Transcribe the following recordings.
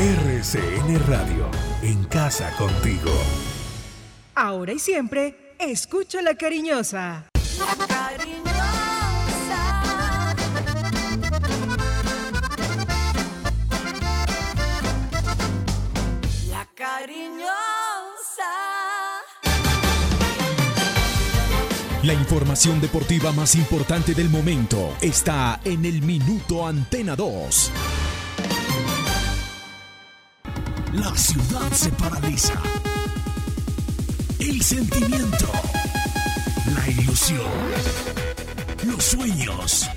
RCN Radio, en casa contigo. Ahora y siempre, escucho la cariñosa. La cariñosa. La cariñosa. La información deportiva más importante del momento está en el Minuto Antena 2. La ciudad se paraliza. El sentimiento. La ilusión.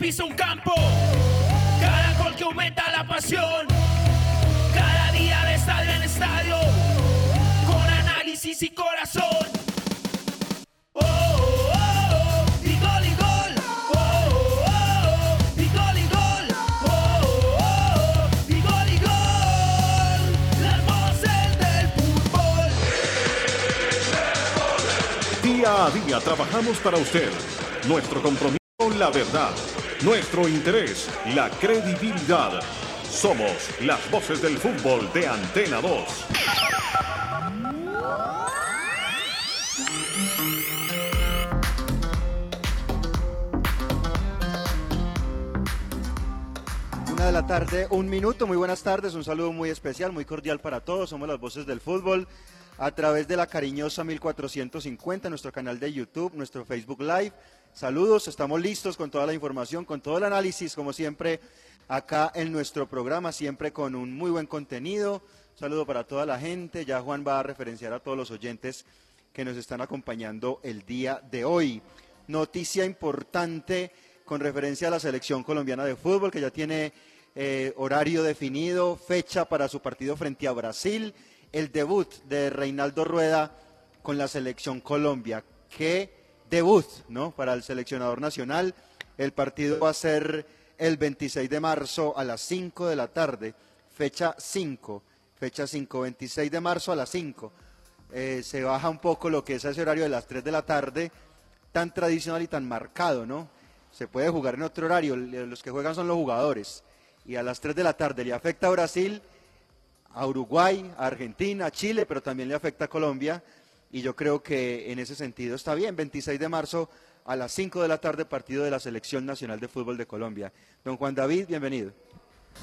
Pisa un campo, cada gol que aumenta la pasión, cada día de estadio en estadio, con análisis y corazón. Oh, oh, oh, y gol y gol. Oh, oh, oh, y gol y gol. Oh, oh, oh, y gol y gol. Las voces del fútbol. Día a día trabajamos para usted. Nuestro compromiso, la verdad. Nuestro interés, la credibilidad. Somos las voces del fútbol de Antena 2. Una de la tarde, un minuto. Muy buenas tardes, un saludo muy especial, muy cordial para todos. Somos las voces del fútbol a través de la cariñosa 1450, nuestro canal de YouTube, nuestro Facebook Live. Saludos, estamos listos con toda la información, con todo el análisis, como siempre, acá en nuestro programa, siempre con un muy buen contenido. Saludo para toda la gente. Ya Juan va a referenciar a todos los oyentes que nos están acompañando el día de hoy. Noticia importante con referencia a la selección colombiana de fútbol, que ya tiene eh, horario definido, fecha para su partido frente a Brasil, el debut de Reinaldo Rueda con la selección Colombia. Qué debut, ¿no? Para el seleccionador nacional. El partido va a ser el 26 de marzo a las 5 de la tarde, fecha 5, fecha 5, 26 de marzo a las 5. Eh, se baja un poco lo que es ese horario de las 3 de la tarde, tan tradicional y tan marcado, ¿no? Se puede jugar en otro horario, los que juegan son los jugadores. Y a las 3 de la tarde le afecta a Brasil, a Uruguay, a Argentina, a Chile, pero también le afecta a Colombia. Y yo creo que en ese sentido está bien. 26 de marzo a las 5 de la tarde, partido de la Selección Nacional de Fútbol de Colombia. Don Juan David, bienvenido.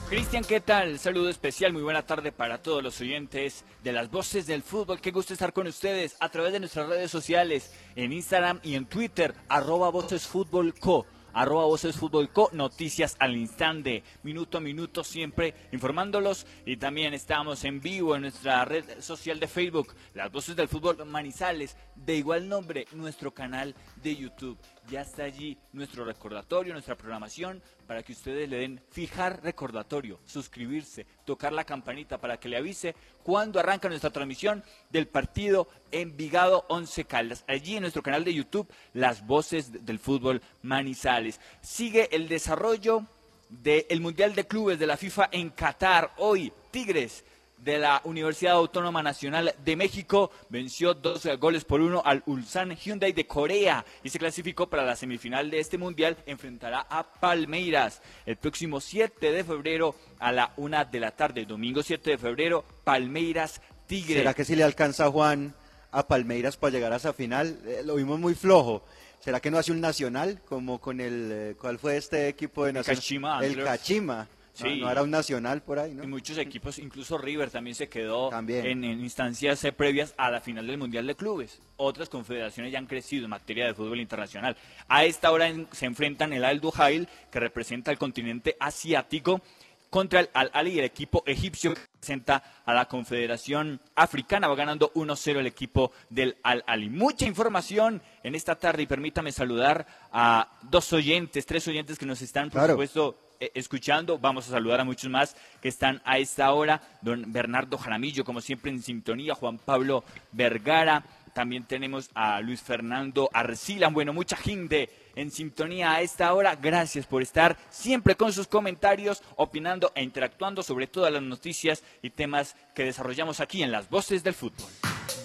Cristian, ¿qué tal? Saludo especial, muy buena tarde para todos los oyentes de las voces del fútbol. Qué gusto estar con ustedes a través de nuestras redes sociales, en Instagram y en Twitter, arroba vocesfutbolco arroba Voces Fútbol Co, noticias al instante, minuto a minuto, siempre informándolos. Y también estamos en vivo en nuestra red social de Facebook, Las Voces del Fútbol Manizales, de igual nombre, nuestro canal de YouTube. Ya está allí nuestro recordatorio, nuestra programación, para que ustedes le den fijar recordatorio, suscribirse, tocar la campanita para que le avise cuando arranca nuestra transmisión del partido Envigado 11 Caldas. Allí en nuestro canal de YouTube, las voces del fútbol Manizales. Sigue el desarrollo del Mundial de Clubes de la FIFA en Qatar. Hoy, Tigres de la Universidad Autónoma Nacional de México venció dos goles por uno al Ulsan Hyundai de Corea y se clasificó para la semifinal de este mundial. Enfrentará a Palmeiras el próximo 7 de febrero a la una de la tarde. Domingo 7 de febrero, Palmeiras Tigre. ¿Será que si le alcanza Juan a Palmeiras para llegar a esa final? Eh, lo vimos muy flojo. ¿Será que no hace un nacional como con el, eh, ¿cuál fue este equipo de nacional? El. No, Sí. no era un nacional por ahí, ¿no? Y muchos equipos, incluso River también se quedó También. En, en instancias eh, previas a la final del Mundial de Clubes. Otras confederaciones ya han crecido en materia de fútbol internacional. A esta hora en- se enfrentan el Al Duhail, que representa al continente asiático, contra el Al Ali, el equipo egipcio que representa a la Confederación Africana. Va ganando 1-0 el equipo del Al Ali. Mucha información en esta tarde y permítame saludar a dos oyentes, tres oyentes que nos están, por Claro. supuesto, escuchando. Vamos a saludar a muchos más que están a esta hora. Don Bernardo Jaramillo, como siempre en sintonía. Juan Pablo Vergara. También tenemos a Luis Fernando Arcila. Bueno, mucha gente en sintonía a esta hora. Gracias por estar siempre con sus comentarios, opinando e interactuando sobre todas las noticias y temas que desarrollamos aquí en las voces del fútbol.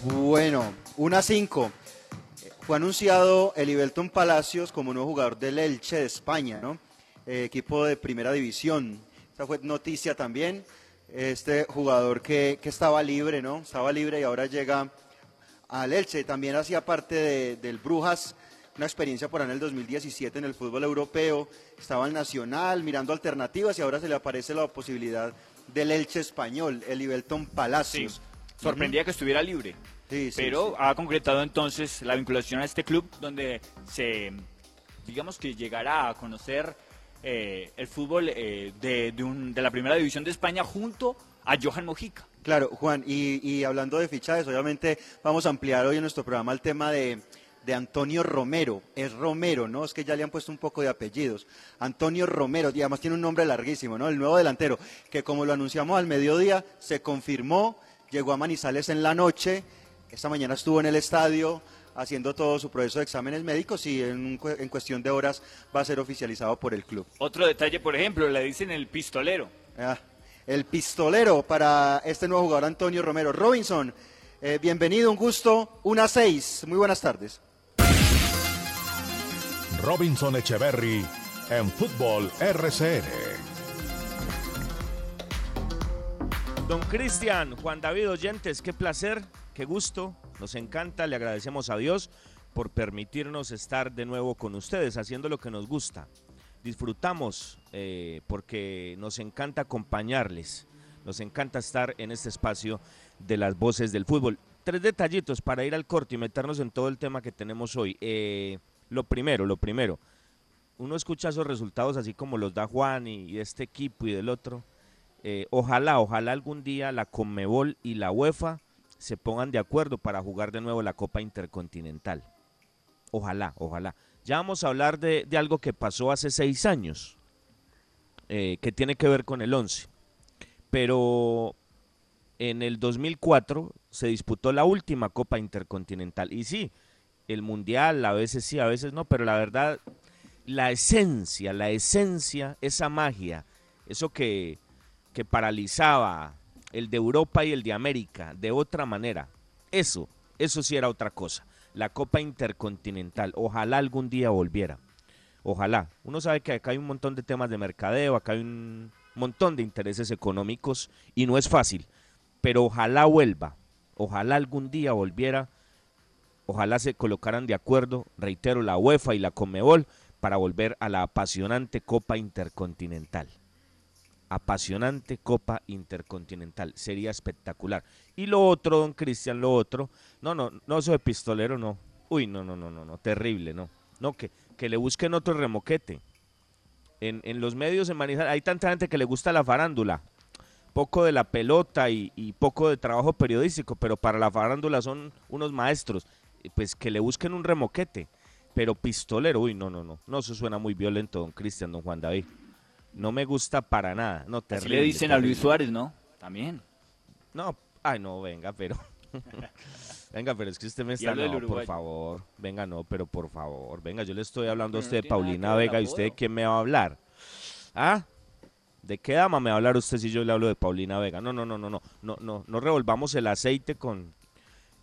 Bueno, una cinco. Fue anunciado el Palacios como nuevo jugador del Elche de España, ¿no? Eh, equipo de primera división. Esta fue noticia también. Este jugador que, que estaba libre, ¿no? Estaba libre y ahora llega al Elche. También hacía parte de- del Brujas, una experiencia por ahí en el 2017 en el fútbol europeo. Estaba en Nacional mirando alternativas y ahora se le aparece la posibilidad del Elche español, el Ibelton Palacios. Sorprendía que estuviera libre. Sí, sí, pero ha concretado entonces la vinculación a este club donde se, digamos que llegará a conocer eh, el fútbol eh, de, de un- de la primera división de España junto a Johan Mojica. Claro, Juan, y, y hablando de fichajes, obviamente vamos a ampliar hoy en nuestro programa el tema de, de Antonio Romero. Es Romero, ¿no? Es que ya le han puesto un poco de apellidos. Antonio Romero, y además tiene un nombre larguísimo, ¿no? El nuevo delantero, que como lo anunciamos al mediodía, se confirmó, llegó a Manizales en la noche, esta mañana estuvo en el estadio haciendo todo su proceso de exámenes médicos y en, un cue- en cuestión de horas va a ser oficializado por el club. Otro detalle, por ejemplo, le dicen el pistolero. Ah, el pistolero para este nuevo jugador Antonio Romero. Robinson, eh, bienvenido, un gusto, una seis. Muy buenas tardes. Robinson Echeverry en Fútbol RCN. Don Cristian, Juan David Oyentes, qué placer, qué gusto, nos encanta, le agradecemos a Dios por permitirnos estar de nuevo con ustedes, haciendo lo que nos gusta. Disfrutamos eh, porque nos encanta acompañarles, nos encanta estar en este espacio de las voces del fútbol. Tres detallitos para ir al corte y meternos en todo el tema que tenemos hoy. Eh, lo primero, lo primero, uno escucha esos resultados así como los da Juan y, este equipo y del otro. Eh, ojalá, ojalá algún día la Conmebol y la UEFA se pongan de acuerdo para jugar de nuevo la Copa Intercontinental. Ojalá, ojalá. Ya vamos a hablar de, de algo que pasó hace seis años, eh, que tiene que ver con el 11. Pero en el 2004 se disputó la última Copa Intercontinental. Y sí, el Mundial a veces sí, a veces no, pero la verdad, la esencia, la esencia, esa magia, eso que, que paralizaba el de Europa y el de América de otra manera, eso, eso sí era otra cosa. La Copa Intercontinental, ojalá algún día volviera. Ojalá. Uno sabe que acá hay un montón de temas de mercadeo, acá hay un montón de intereses económicos y no es fácil. Pero ojalá vuelva. Ojalá algún día volviera. Ojalá se colocaran de acuerdo, reitero, la UEFA y la Conmebol para volver a la apasionante Copa Intercontinental. Apasionante Copa Intercontinental. Sería espectacular. Y lo otro, don Cristian, lo otro. No, no, no, de pistolero no. Uy, no, no, no, no, no. Terrible, no. No, que, que le busquen otro remoquete. En, en los medios se maneja, hay tanta gente que le gusta la farándula. Poco de la pelota y, y poco de trabajo periodístico, pero para la farándula son unos maestros. Pues que le busquen un remoquete. Pero pistolero, uy, no, no, no. No, eso suena muy violento, don Cristian, don Juan David. No me gusta para nada. No, Así terrible. le dicen a Luis. Suárez, ¿no? También. No, ay, no, venga, pero. venga, pero es que usted me está. No, por favor. Venga, no, pero por favor. Venga, yo le estoy hablando a Pero usted de Paulina Vega y usted de quién me va a hablar. ¿Ah? ¿De qué dama me va a hablar usted si yo le hablo de Paulina Vega? No, no, no, no, no. No, no, no revolvamos el aceite con,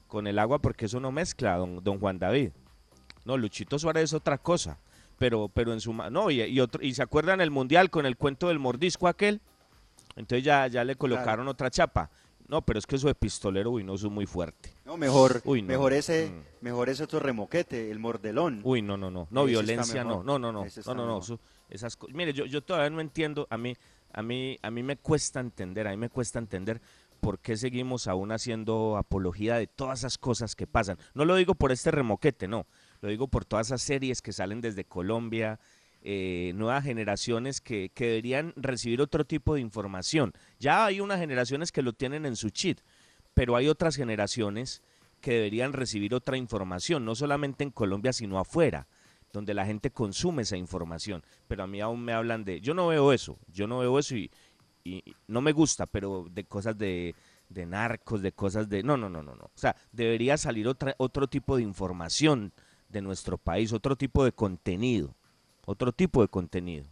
con el agua porque eso no mezcla, don, don Juan David. No, Luchito Suárez es otra cosa. Pero, pero en su ma- no, y, y otro, y se acuerdan el mundial con el cuento del mordisco aquel. Entonces ya, ya le colocaron otra chapa. No, pero es que eso de pistolero, uy, no, eso es muy fuerte. No, mejor, Uy, no. mejor ese, Mm. mejor ese otro remoquete, el mordelón. Uy, no, no, no, no, Ese violencia, no, no, no, no, no, no, no, eso- esas co- Mire, yo, yo todavía no entiendo, a mí, a mí, a mí me cuesta entender, a mí me cuesta entender por qué seguimos aún haciendo apología de todas esas cosas que pasan. No lo digo por este remoquete, no, lo digo por todas esas series que salen desde Colombia, eh, nuevas generaciones que, que deberían recibir otro tipo de información. Ya hay unas generaciones que lo tienen en su chip, pero hay otras generaciones que deberían recibir otra información, no solamente en Colombia, sino afuera. donde la gente consume esa información. Pero a mí aún me hablan de, yo no veo eso, yo no veo eso y, y no me gusta, pero de cosas de, de narcos, de cosas de... No, no, no, no, no. O sea, debería salir otra, otro tipo de información de nuestro país, otro tipo de contenido, otro tipo de contenido.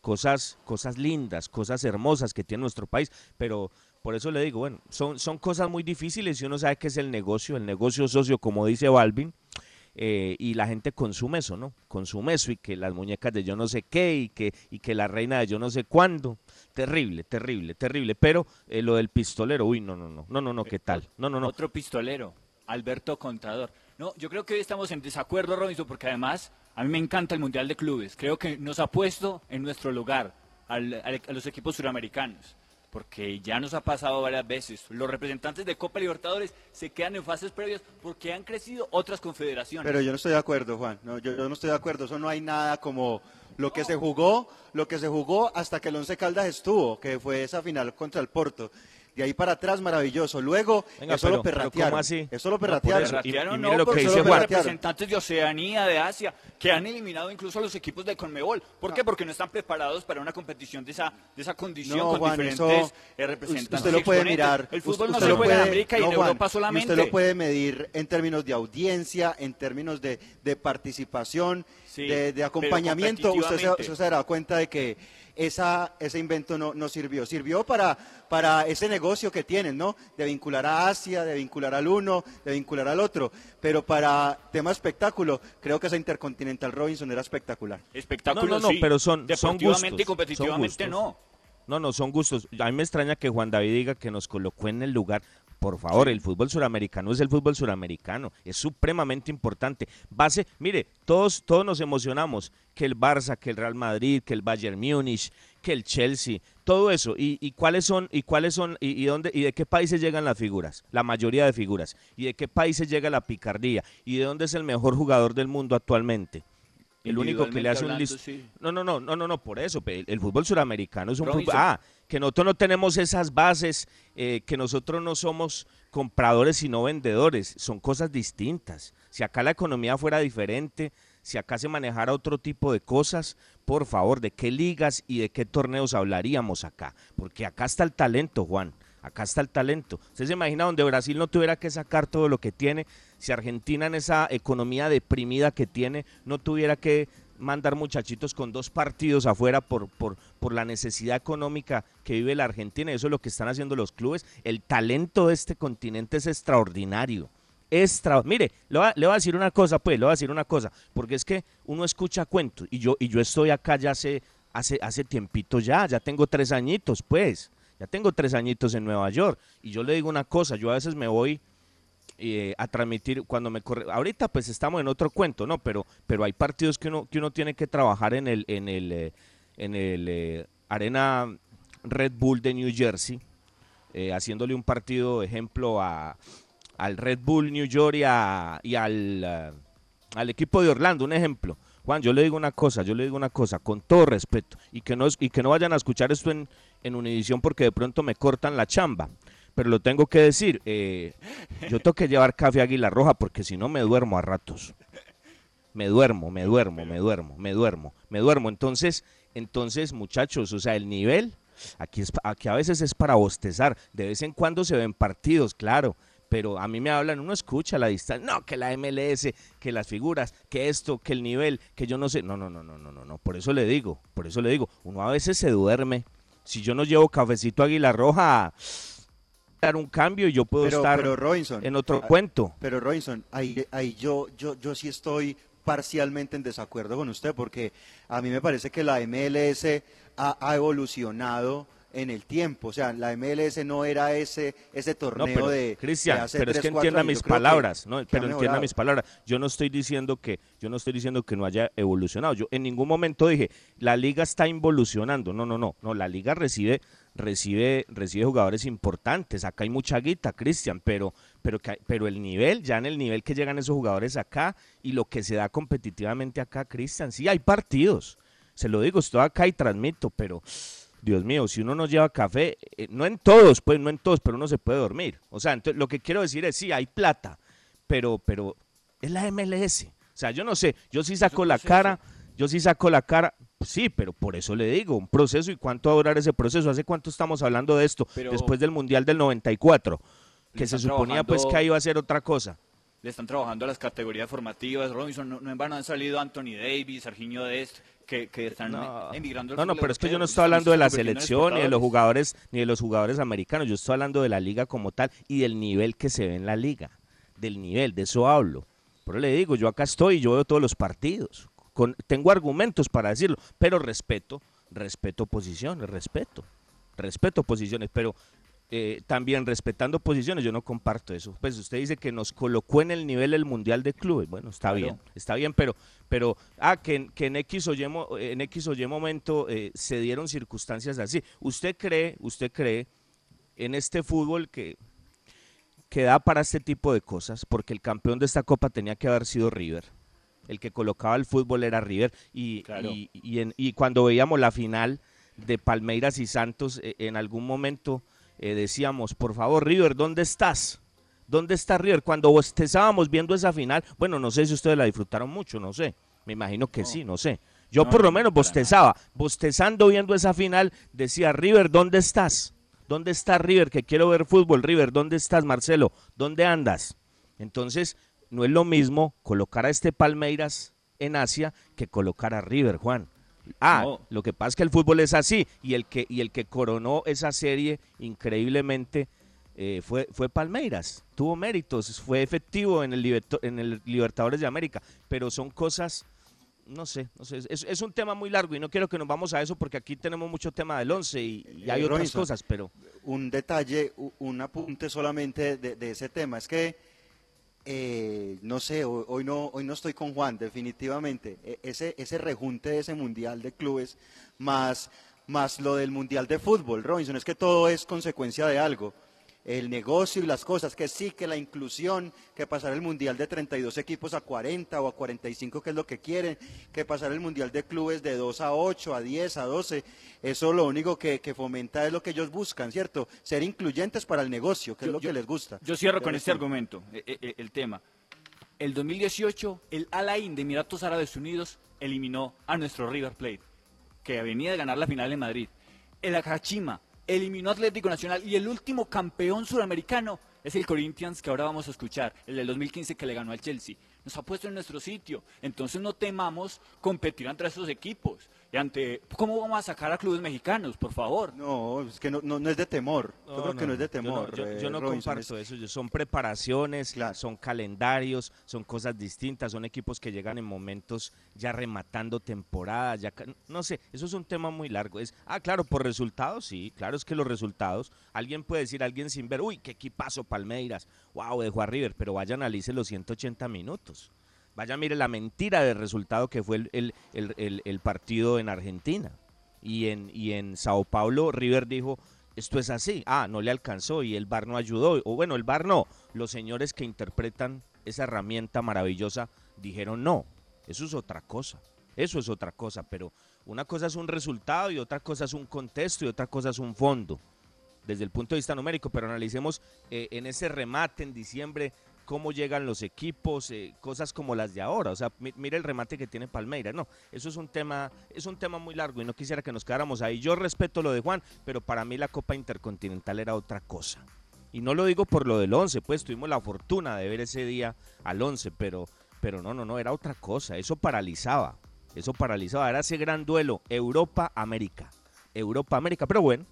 Cosas, cosas lindas, cosas hermosas que tiene nuestro país, pero por eso le digo, bueno, son, son cosas muy difíciles y uno sabe que es el negocio, el negocio socio, como dice Balvin, eh, y la gente consume eso, ¿no? Consume eso y que las muñecas de yo no sé qué y que, y que la reina de yo no sé cuándo. Terrible, terrible, terrible. Pero eh, lo del pistolero, uy, no, no, no, no, no, no, ¿qué tal? No, no, no. Otro pistolero, Alberto Contador. No, yo creo que hoy estamos en desacuerdo, Robinson, porque además a mí me encanta el Mundial de Clubes. Creo que nos ha puesto en nuestro lugar al- a los equipos suramericanos. Porque ya nos ha pasado varias veces. Los representantes de Copa Libertadores se quedan en fases previas porque han crecido otras confederaciones. Pero yo no estoy de acuerdo, Juan. No, yo, yo no estoy de acuerdo. Eso no hay nada como lo que se jugó, lo que se jugó hasta que el Once Caldas estuvo, que fue esa final contra el Porto. De ahí para atrás, maravilloso. Luego, Venga, eso pero- lo perratearon. ¿cómo así? Eso lo No, por perratearon. eso. Y- Perratearon, y no, lo que dice son Juan. representantes de Oceanía, de Asia, que han eliminado incluso a los equipos de Conmebol. ¿Por qué? Porque no están preparados para una competición de esa, de esa condición No, con Juan, diferentes eso- eh, representantes. Usted lo y puede mirar. El fútbol no usted se lo juega en puede- América y no, en Juan, Europa y solamente. Usted lo puede medir en términos de audiencia, en términos de, de participación, Sí, de, de acompañamiento. Usted se, usted se dará cuenta de que esa, ese invento no, no sirvió. Sirvió para, para ese negocio que tienen, ¿no? De vincular a Asia, de vincular al uno, de vincular al otro. Pero para tema espectáculo, creo que esa Intercontinental Robinson era espectacular. Espectáculo, No, no, no, sí. pero son- son gustos, y competitivamente son no. No, no, son gustos. A mí me extraña que Juan David diga que nos colocó en el lugar. Por favor, el fútbol suramericano es el fútbol suramericano. Es supremamente importante. Base, mire, todos, todos nos emocionamos. Que el Barça, que el Real Madrid, que el Bayern Múnich, que el Chelsea, todo eso. ¿Y, y cuáles son, y cuáles son, y, y dónde, y de qué países llegan las figuras? La mayoría de figuras. ¿Y de qué países llega la picardía? ¿Y de dónde es el mejor jugador del mundo actualmente? El único que le hace un listo. sí. No, no, no, no, no, no, por eso. El, el fútbol suramericano es un fútbol. Ah, que nosotros no tenemos esas bases, eh, que nosotros no somos compradores sino vendedores. Son cosas distintas. Si acá la economía fuera diferente, si acá se manejara otro tipo de cosas, por favor, ¿de qué ligas y de qué torneos hablaríamos acá? Porque acá está el talento, Juan. Acá está el talento. ¿Usted se imagina donde Brasil no tuviera que sacar todo lo que tiene? Si Argentina en esa economía deprimida que tiene no tuviera que mandar muchachitos con dos partidos afuera por, por, por la necesidad económica que vive la Argentina. Eso es lo que están haciendo los clubes. El talento de este continente es extraordinario. Extra, mire, le voy, a, le a decir una cosa, pues, le voy a decir una cosa, porque es que uno escucha cuentos y yo, y yo estoy acá ya hace, hace, hace tiempito ya, ya tengo tres añitos, pues, ya tengo tres añitos en Nueva York y yo le digo una cosa, yo a veces me voy eh, a transmitir cuando me corre ahorita pues estamos en otro cuento no pero pero hay partidos que uno que uno tiene que trabajar en el en el eh, en el eh, arena Red Bull de New Jersey eh, haciéndole un partido ejemplo a al Red Bull New York y, al al equipo de Orlando un ejemplo. Juan yo le digo una cosa yo le digo una cosa con todo respeto y que no y que no vayan a escuchar esto en en Univisión porque de pronto me cortan la chamba pero lo tengo que decir, eh, yo tengo que llevar café Águila Roja porque si no me duermo a ratos. Me duermo, me duermo, me duermo, me duermo, me duermo. Entonces, entonces, muchachos, o sea, el nivel aquí es aquí a veces es para bostezar, de vez en cuando se ven partidos, claro, pero a mí me hablan, uno escucha la distancia, no, que la MLS, que las figuras, que esto, que el nivel, que yo no sé, no, no, no, no, no, no, no, por eso le digo, por eso le digo, uno a veces se duerme. Si yo no llevo cafecito Águila Roja, dar un cambio y yo puedo Pero, estar pero Robinson, en otro ah, cuento. Pero Robinson, ahí, ahí yo, yo, yo sí estoy parcialmente en desacuerdo con usted, porque a mí me parece que la MLS ha, ha evolucionado en el tiempo. O sea, la MLS no era ese, ese No, torneo pero, de, de Cristian, hace pero es que entienda mis que- palabras, ¿no? que Pero entienda mis palabras. Yo no estoy diciendo que, yo no estoy diciendo que no haya evolucionado. Yo en ningún momento dije la liga está involucionando. No, no, no, no. La liga recibe, recibe, recibe jugadores importantes. Acá hay mucha guita, Cristian, pero, pero, que- pero el nivel, ya en el nivel que llegan esos jugadores acá y lo que se da competitivamente acá, Cristian, sí hay partidos. Se lo digo, estoy acá y transmito, pero Dios mío, si uno no lleva café, eh, no en todos, pues no en todos, pero uno se puede dormir. O sea, entonces lo que quiero decir es, sí, hay plata, pero, pero es la MLS. O sea, yo no sé, yo sí saco la cara, yo sí saco la cara, sí, pero por eso le digo, un proceso y cuánto va a durar ese proceso. ¿Hace cuánto estamos hablando de esto? Pero- Después del Mundial del 94, que se suponía pues que ahí iba a ser otra cosa. Le están trabajando a las categorías formativas. Robinson, no, no en vano han salido Anthony Davis, Serginho Dest, que, que están No, emigrando no, no, pero es que yo no estoy hablando de la selección, ni de los jugadores, ni de los jugadores americanos. Yo estoy hablando de la liga como tal y del nivel que se ve en la liga. Del nivel, de eso hablo. Pero le digo, yo acá estoy y yo veo todos los partidos. Con, tengo argumentos para decirlo, pero respeto, respeto posiciones, respeto. Respeto posiciones, pero eh, también respetando posiciones, yo no comparto eso. Pues usted dice que nos colocó en el nivel del Mundial de Clubes. Bueno, está Claro. bien, está bien, pero, pero ah, que, en- que en, X o Y, en X o Y momento eh, se dieron circunstancias así. ¿Usted cree, usted cree en este fútbol que, que da para este tipo de cosas? Porque el campeón de esta copa tenía que haber sido River. El que colocaba el fútbol era River. Y, Claro. y, y en- y cuando veíamos la final de Palmeiras y Santos, eh, en algún momento eh, decíamos, por favor, River, ¿dónde estás? ¿Dónde está River? Cuando estábamos viendo esa final, bueno, no sé si ustedes la disfrutaron mucho, no sé. Me imagino que sí, no sé. Yo No, por lo no, menos bostezaba, bostezando viendo esa final, decía, River, ¿dónde estás? ¿Dónde está River? Que quiero ver fútbol. River, ¿dónde estás, Marcelo? ¿Dónde andas? Entonces, no es lo mismo colocar a este Palmeiras en Asia que colocar a River, Juan. Ah, No. lo que pasa es que el fútbol es así y el que, y el que coronó esa serie increíblemente eh, fue, fue Palmeiras. Tuvo méritos, fue efectivo en el, Liberto- en el Libertadores de América, pero son cosas, no sé, no sé es, es un tema muy largo y no quiero que nos vamos a eso porque aquí tenemos mucho tema del 11 y, y hay Eh, otras Robinson, cosas, pero un detalle, un apunte solamente de, de ese tema. Es que, eh, no sé, hoy, hoy no, hoy no estoy con Juan, definitivamente. E- ese, ese rejunte de ese mundial de clubes, más, más lo del mundial de fútbol, Robinson, es que todo es consecuencia de algo. El negocio y las cosas, que sí, que la inclusión, que pasar el mundial de 32 equipos a 40 o a 45, que es lo que quieren, que pasar el mundial de clubes de 2 a 8, a 10, a 12, eso lo único que, que fomenta es lo que ellos buscan, ¿cierto? Ser incluyentes para el negocio, que es lo yo- que les gusta. Yo cierro con este argumento, eh, eh, el tema. El 2018, el Al Ain de Emiratos Árabes Unidos eliminó a nuestro River Plate, que venía de ganar la final en Madrid. El Akashima eliminó Atlético Nacional y el último campeón suramericano es el Corinthians que ahora vamos a escuchar, el del 2015 que le ganó al Chelsea. Nos ha puesto en nuestro sitio, entonces no temamos competir ante estos equipos. Y ante, ¿Cómo vamos a sacar a clubes mexicanos, por favor? No, es que no, no, no es de temor. yo creo que no es de yo no- temor. Yo, yo eh, comparto es- eso. yo- Son preparaciones, Claro. son calendarios, son cosas distintas, son equipos que llegan en momentos ya rematando temporadas, ya ca- no sé, eso es un tema muy largo. Es, ah, claro, por resultados, sí, claro es que los resultados, alguien puede decir, alguien sin ver, uy, qué equipazo Palmeiras, wow, dejó a River, pero vaya analice los 180 minutos. Vaya, mire la mentira del resultado que fue el, el- el- el- partido en Argentina. Y en, y en Sao Paulo, River dijo, esto es así. Ah, no le alcanzó y el VAR no ayudó. O bueno, el VAR no. Los señores que interpretan esa herramienta maravillosa dijeron no. Eso es otra cosa. Eso es otra cosa. Pero una cosa es un resultado y otra cosa es un contexto y otra cosa es un fondo. Desde el punto de vista numérico, pero analicemos eh, en ese remate en diciembre cómo llegan los equipos, eh, cosas como las de ahora. O sea, mi- mire el remate que tiene Palmeiras. No, eso es un tema, es un tema muy largo y no quisiera que nos quedáramos ahí. Yo respeto lo de Juan, pero para mí la Copa Intercontinental era otra cosa. Y no lo digo por lo del 11, pues tuvimos la fortuna de ver ese día al 11, pero, pero no, no, no, era otra cosa. Eso paralizaba, eso paralizaba. Era ese gran duelo, Europa-América. Europa-América, pero bueno,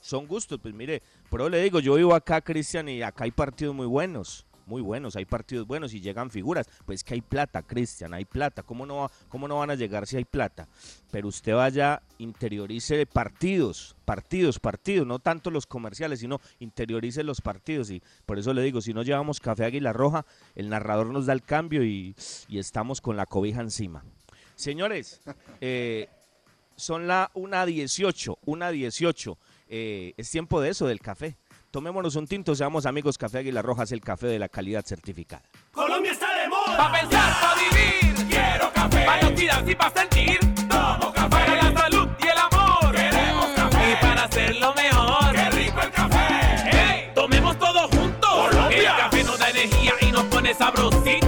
son gustos, pues mire, pero le digo, yo vivo acá, Cristian, y acá hay partidos muy buenos, muy buenos, hay partidos buenos y llegan figuras, pues que hay plata, Cristian, hay plata, ¿cómo no, va- ¿cómo no van a llegar si hay plata? Pero usted vaya, interiorice partidos, partidos, partidos, no tanto los comerciales, sino interiorice los partidos, y por eso le digo, si no llevamos café Águila Roja, el narrador nos da el cambio y, y estamos con la cobija encima. Señores, eh, son la 1.18, 1.18. Eh, es tiempo de eso, del café. Tomémonos un tinto, seamos amigos. Café Águila Roja es el café de la calidad certificada. Colombia está de moda. Pa' pensar, pa' vivir, Quiero café. pa' inoxidarse y pa' sentir. Tomo Para café. la salud y el amor. Queremos café. Y para hacerlo mejor. Qué rico el café. ¡Hey! Tomemos todos juntos. Colombia. El café nos da energía y nos pone sabrosito.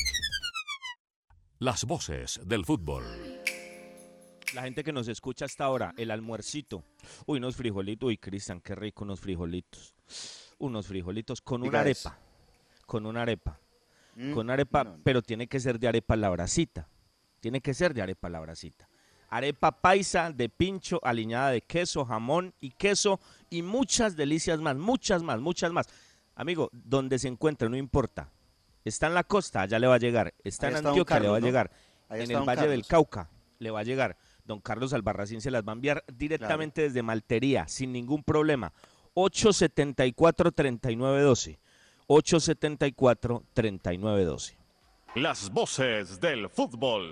Las voces del fútbol. La gente que nos escucha hasta ahora, el almuercito. Uy, unos frijolitos. Uy, Cristian, qué rico unos frijolitos. Unos frijolitos con una arepa. Con una arepa. Mm, Con arepa, no, no. pero tiene que ser de arepa la bracita. Tiene que ser de arepa la bracita. Arepa paisa de pincho, aliñada de queso, jamón y queso y muchas delicias más, muchas más, muchas más. Amigo, donde se encuentre, no importa. Está en la costa, allá le va a llegar. Está Ahí en está Antioquia, le va a llegar. Ahí En el Valle del. Cauca, le va a llegar. Don Carlos Albarracín se las va a enviar directamente desde Maltería, sin ningún problema. 874-3912. 874-3912. Las voces del fútbol.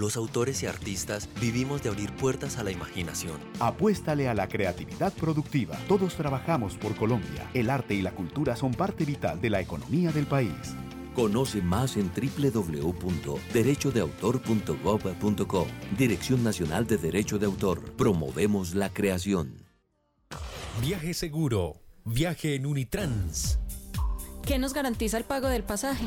Los autores y artistas vivimos de abrir puertas a la imaginación. Apuéstale a la creatividad productiva. Todos trabajamos por Colombia. El arte y la cultura son parte vital de la economía del país. Conoce más en www.derechodeautor.gov.co. Dirección Nacional de Derecho de Autor. Promovemos la creación. Viaje seguro. Viaje en Unitrans. ¿Qué nos garantiza el pago del pasaje?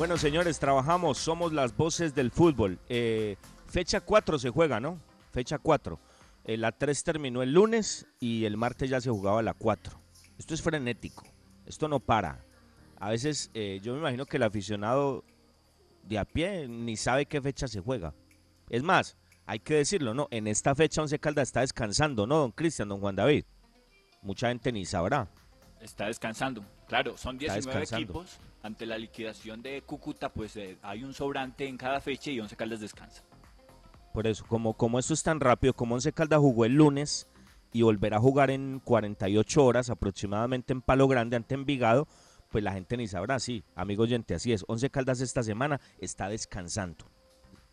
Bueno, señores, trabajamos, somos las voces del fútbol. Eh, fecha 4 se juega, ¿no? Fecha 4. Eh, la 3 terminó el lunes y el martes ya se jugaba la 4. Esto es frenético, esto no para. A veces eh, yo me imagino que el aficionado de a pie ni sabe qué fecha se juega. Es más, hay que decirlo, ¿no? En esta fecha Once Caldas está descansando, ¿no, don Cristian, don Juan David? Mucha gente ni sabrá. Está descansando. Claro, son Está 19 descansando. equipos. Ante la liquidación de Cúcuta, pues eh, hay un sobrante en cada fecha y Once Caldas descansa. Por eso, como, como esto es tan rápido, como Once Caldas jugó el lunes y volverá a jugar en 48 horas aproximadamente en Palo Grande ante Envigado, pues la gente ni sabrá, sí, amigo oyente, así es. Once Caldas esta semana está descansando.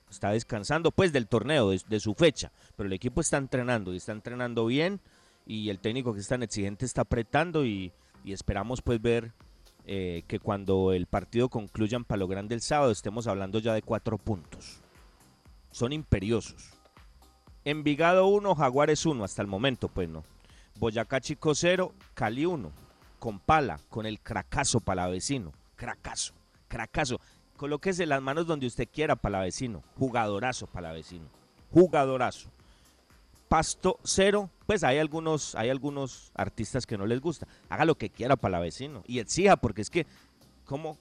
Está descansando pues del torneo, de, de su fecha, pero el equipo está entrenando y está entrenando bien y el técnico que es tan exigente está apretando y, esperamos pues ver eh, que cuando el partido concluya en Palo Grande el sábado estemos hablando ya de cuatro puntos son imperiosos. Envigado 1, Jaguares 1 hasta el momento, pues no. Boyacá Chico 0, Cali 1, con pala, con el cracazo palavecino. Cracazo, cracazo. Colóquese las manos donde usted quiera, palavecino. Jugadorazo, palavecino. Jugadorazo. Pasto 0, pues hay algunos, hay algunos artistas que no les gusta. Haga lo que quiera, palavecino. Y exija, porque es que, ¿cómo,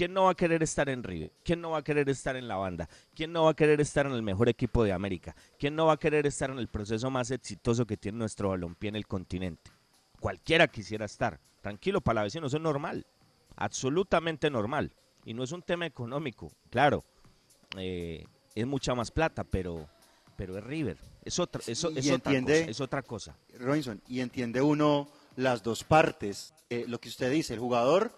¿Quién no va a querer estar en River? ¿Quién no va a querer estar en la banda? ¿Quién no va a querer estar en el mejor equipo de América? ¿Quién no va a querer estar en el proceso más exitoso que tiene nuestro balompié en el continente? Cualquiera quisiera estar. Tranquilo, palavecino, eso es normal. Absolutamente normal. Y no es un tema económico. Claro, eh, es mucha más plata, pero, pero es River. Es otra, es otra entiende- cosa, es otra cosa. Robinson, y entiende uno las dos partes. Eh, lo que usted dice, el jugador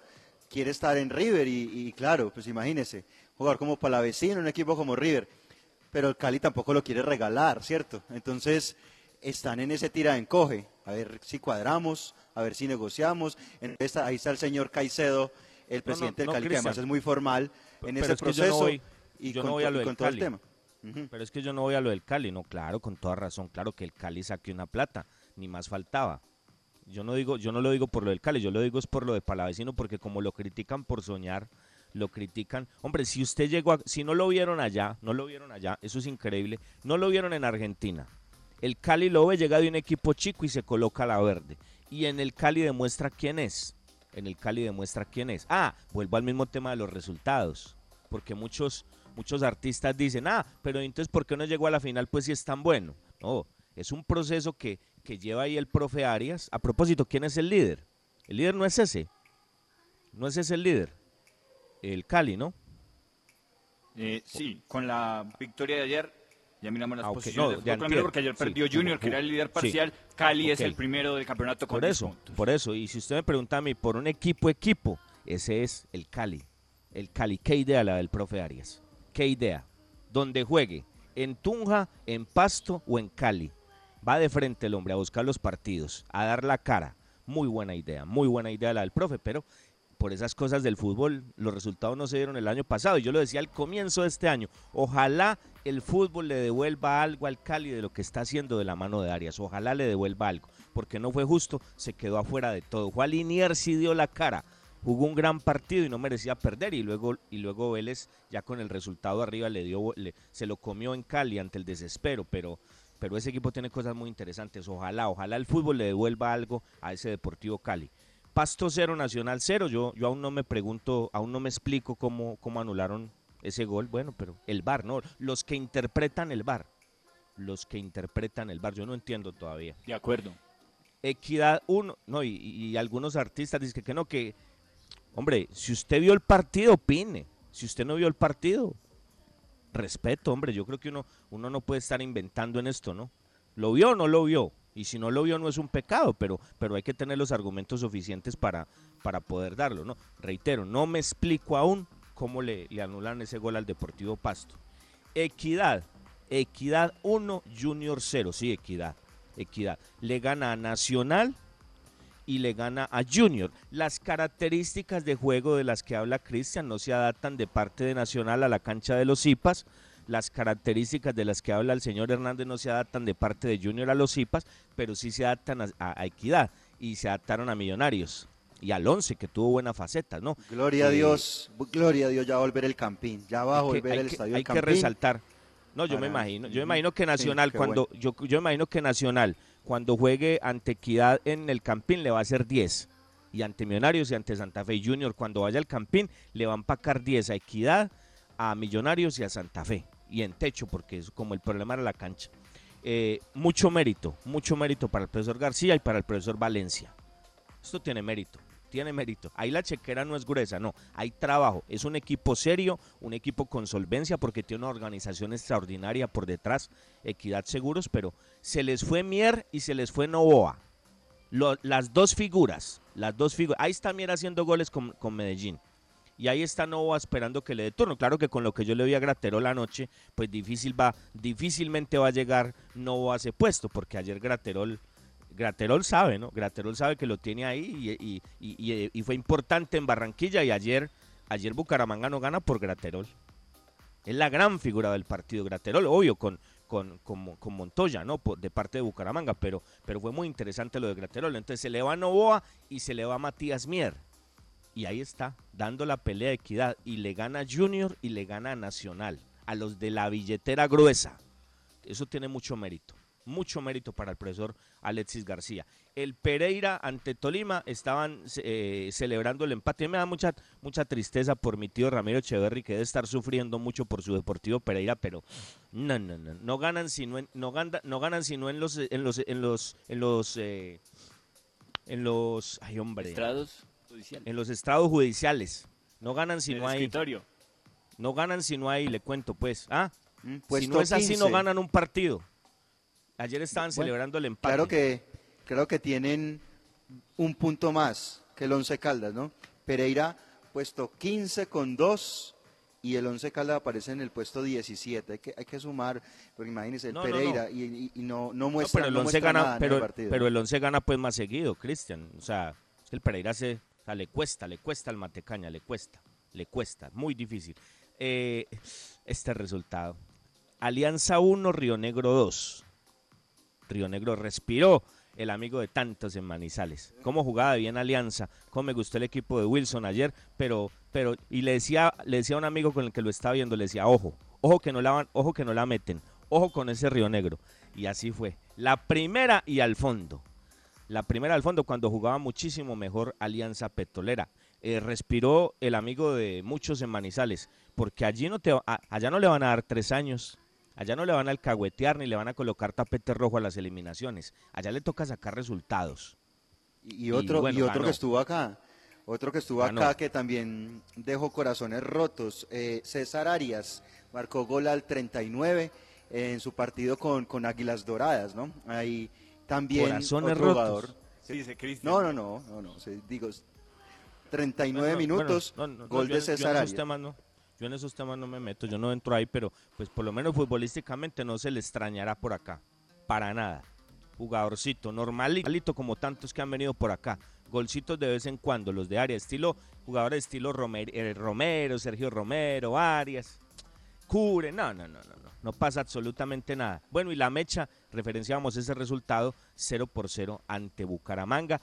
quiere estar en River y, y claro, pues imagínese, jugar como Palavecino en un equipo como River, pero el Cali tampoco lo quiere regalar, ¿cierto? Entonces están en ese tira en coge, a ver si cuadramos, a ver si negociamos. En esta- ahí está el señor Caicedo, el presidente no, del Cali, que además es muy formal en Pero ese es que yo proceso voy- y yo con, voy a y con todo el Pero es que yo no voy a lo del Cali, no, claro, con toda razón, claro que el Cali saque una plata, ni más faltaba. Yo no digo, yo no lo digo por lo del Cali, yo lo digo es por lo de Palavecino, porque como lo critican por soñar, lo critican. Hombre, si usted llegó a, si no lo vieron allá, no lo vieron allá, eso es increíble, no lo vieron en Argentina. El Cali lo ve, llega de un equipo chico y se coloca la verde. Y en el Cali demuestra quién es. En el Cali demuestra quién es. Ah, vuelvo al mismo tema de los resultados. Porque muchos, muchos artistas dicen, ah, pero entonces ¿por qué no llegó a la final? Pues si es tan bueno. No, es un proceso que, que lleva ahí el profe Arias. A propósito, ¿quién es el líder? El líder no es ese. No es ese el líder. El Cali, ¿no? Eh, sí, con la victoria de ayer, ya miramos las Ah, posiciones no, de colombiano, porque ayer sí. perdió Junior, que era el líder Sí. parcial. Cali es el primero del campeonato con Por 10 eso, puntos. por eso. Y si usted me pregunta a mí por un equipo, equipo, ese es el Cali. El Cali. ¿Qué idea la del profe Arias? ¿Qué idea? Donde juegue, en Tunja, en Pasto o en Cali. Va de frente el hombre a buscar los partidos, a dar la cara. Muy buena idea, muy buena idea la del profe, pero por esas cosas del fútbol, los resultados no se dieron el año pasado. Y yo lo decía al comienzo de este año. Ojalá el fútbol le devuelva algo al Cali de lo que está haciendo de la mano de Arias. Ojalá le devuelva algo. Porque no fue justo, se quedó afuera de todo. Juan Linier sí dio la cara. Jugó un gran partido y no merecía perder. Y luego, y luego Vélez, ya con el resultado arriba, le dio, le- se lo comió en Cali ante el desespero. Pero, pero ese equipo tiene cosas muy interesantes. Ojalá, ojalá el fútbol le devuelva algo a ese Deportivo Cali. Pasto cero, Nacional cero. Yo, yo aún no me pregunto, aún no me explico cómo, cómo anularon ese gol. Bueno, pero el VAR, ¿no? Los que interpretan el VAR. Los que interpretan el VAR. Yo no entiendo todavía. De acuerdo. Equidad 1. No, y, y algunos artistas dicen que, que no, que. Hombre, si usted vio el partido, opine. Si usted no vio el partido, respeto, hombre. Yo creo que uno, uno no puede estar inventando en esto, ¿no? ¿Lo vio o no lo vio? Y si no lo vio no es un pecado, pero, pero hay que tener los argumentos suficientes para, para poder darlo, ¿no? Reitero, no me explico aún cómo le, le anulan ese gol al Deportivo Pasto. Equidad, Equidad 1, Junior 0, sí, Equidad, Equidad. Le gana a Nacional y le gana a Junior. Las características de juego de las que habla Cristian no se adaptan de parte de Nacional a la cancha de los Zipas. Las características de las que habla el señor Hernández no se adaptan de parte de Junior a los Zipas, pero sí se adaptan a, Equidad y se adaptaron a Millonarios y al Once que tuvo buena faceta, ¿no? Gloria a Eh, Dios, gloria a Dios, ya va a volver el Campín, ya va a que- volver el que- estadio hay del que Campín. resaltar. No, yo me imagino, yo me imagino que Nacional cuando yo yo imagino que Nacional cuando juegue ante Equidad en el Campín le va a hacer 10 y ante Millonarios y ante Santa Fe Junior cuando vaya al Campín le va a empacar 10 a Equidad, a Millonarios y a Santa Fe y en techo porque es como el problema era la cancha. Eh, mucho mérito, mucho mérito para el profesor García y para el profesor Valencia. Esto tiene mérito, tiene mérito. Ahí la chequera no es gruesa, no. Hay trabajo. Es un equipo serio, un equipo con solvencia porque tiene una organización extraordinaria por detrás, Equidad Seguros, pero se les fue Mier y se les fue Novoa. Las dos figuras, las dos figuras. Ahí está Mier haciendo goles con, con Medellín. Y ahí está Novoa esperando que le dé turno. Claro que con lo que yo le vi a Graterol anoche, pues difícil va, difícilmente va a llegar Novoa a ese puesto, porque ayer Graterol Graterol sabe, ¿no? Graterol sabe que lo tiene ahí y, fue importante en Barranquilla y ayer, ayer Bucaramanga no gana por Graterol. Es la gran figura del partido Graterol, obvio, con, con, con, con Montoya, ¿no? Por- de parte de Bucaramanga, pero, pero fue muy interesante lo de Graterol. Entonces se le va a Novoa y se le va a Matías Mier. Y ahí está, dando la pelea de equidad. Y le gana Junior y le gana Nacional, a los de la billetera gruesa. Eso tiene mucho mérito, mucho mérito para el profesor Alexis García. El Pereira ante Tolima estaban eh, celebrando el empate. Me da mucha, mucha tristeza por mi tío Ramiro Echeverry, que debe estar sufriendo mucho por su Deportivo Pereira, pero no, no, no, no ganan sino en, no ganda- no ganan sino en los, en los, en los, en los, eh, en los, ay hombre, Estrados judiciales. en los estrados judiciales. No ganan si En no el hay. escritorio. No ganan si no hay, le cuento pues. Ah, si puesto no es así, no 15. ganan un partido. Ayer estaban Bueno, celebrando el empate. Claro que, creo que tienen un punto más que el Once Caldas, ¿no? Pereira puesto 15 con 2 y el Once Caldas aparece en el puesto 17. Hay que, hay que sumar, porque imagínense, el No, no, no. Pereira y, y- y no, no muestra, pero el once muestra nada gana, en pero, el partido. pero el once gana pues más seguido, Cristian. O sea, es que el Pereira se, o sea, le cuesta, le cuesta al Matecaña, le cuesta, le cuesta, muy difícil. Eh, este resultado. Alianza 1, Río Negro 2. Río Negro respiró. el amigo de tantos en Manizales. Cómo jugaba bien Alianza, cómo me gustó el equipo de Wilson ayer, pero, pero, y le decía, le decía a un amigo con el que lo estaba viendo, le decía, ojo, ojo que no la van, ojo que no la meten, ojo con ese Río Negro. Y así fue. La primera y al fondo. La primera al fondo cuando jugaba muchísimo mejor Alianza Petrolera. Eh, respiró el amigo de muchos en Manizales, porque allí no te, allá no le van a dar tres años, allá no le van a alcahuetear ni le van a colocar tapete rojo a las eliminaciones, allá le toca sacar resultados. Y, otro, y, otro que estuvo acá, otro que estuvo acá que también dejó corazones rotos, eh, César Arias marcó gol al 39 en su partido con, con Águilas Doradas, ¿no? Ahí también corazones rotos. no, no, no, no, no, digo, 39 minutos, gol de César yo, yo en esos temas no me meto, yo no entro ahí, pero pues por lo menos futbolísticamente no se le extrañará por acá, para nada. Jugadorcito, normalito como tantos que han venido por acá. Golcitos de vez en cuando, los de Arias, estilo, jugadores estilo Romero, eh, Romero, Sergio Romero, Arias, Cure, no, no, no, no, no, no pasa absolutamente nada. Bueno, y la mecha, referenciamos ese resultado 0 por 0 ante Bucaramanga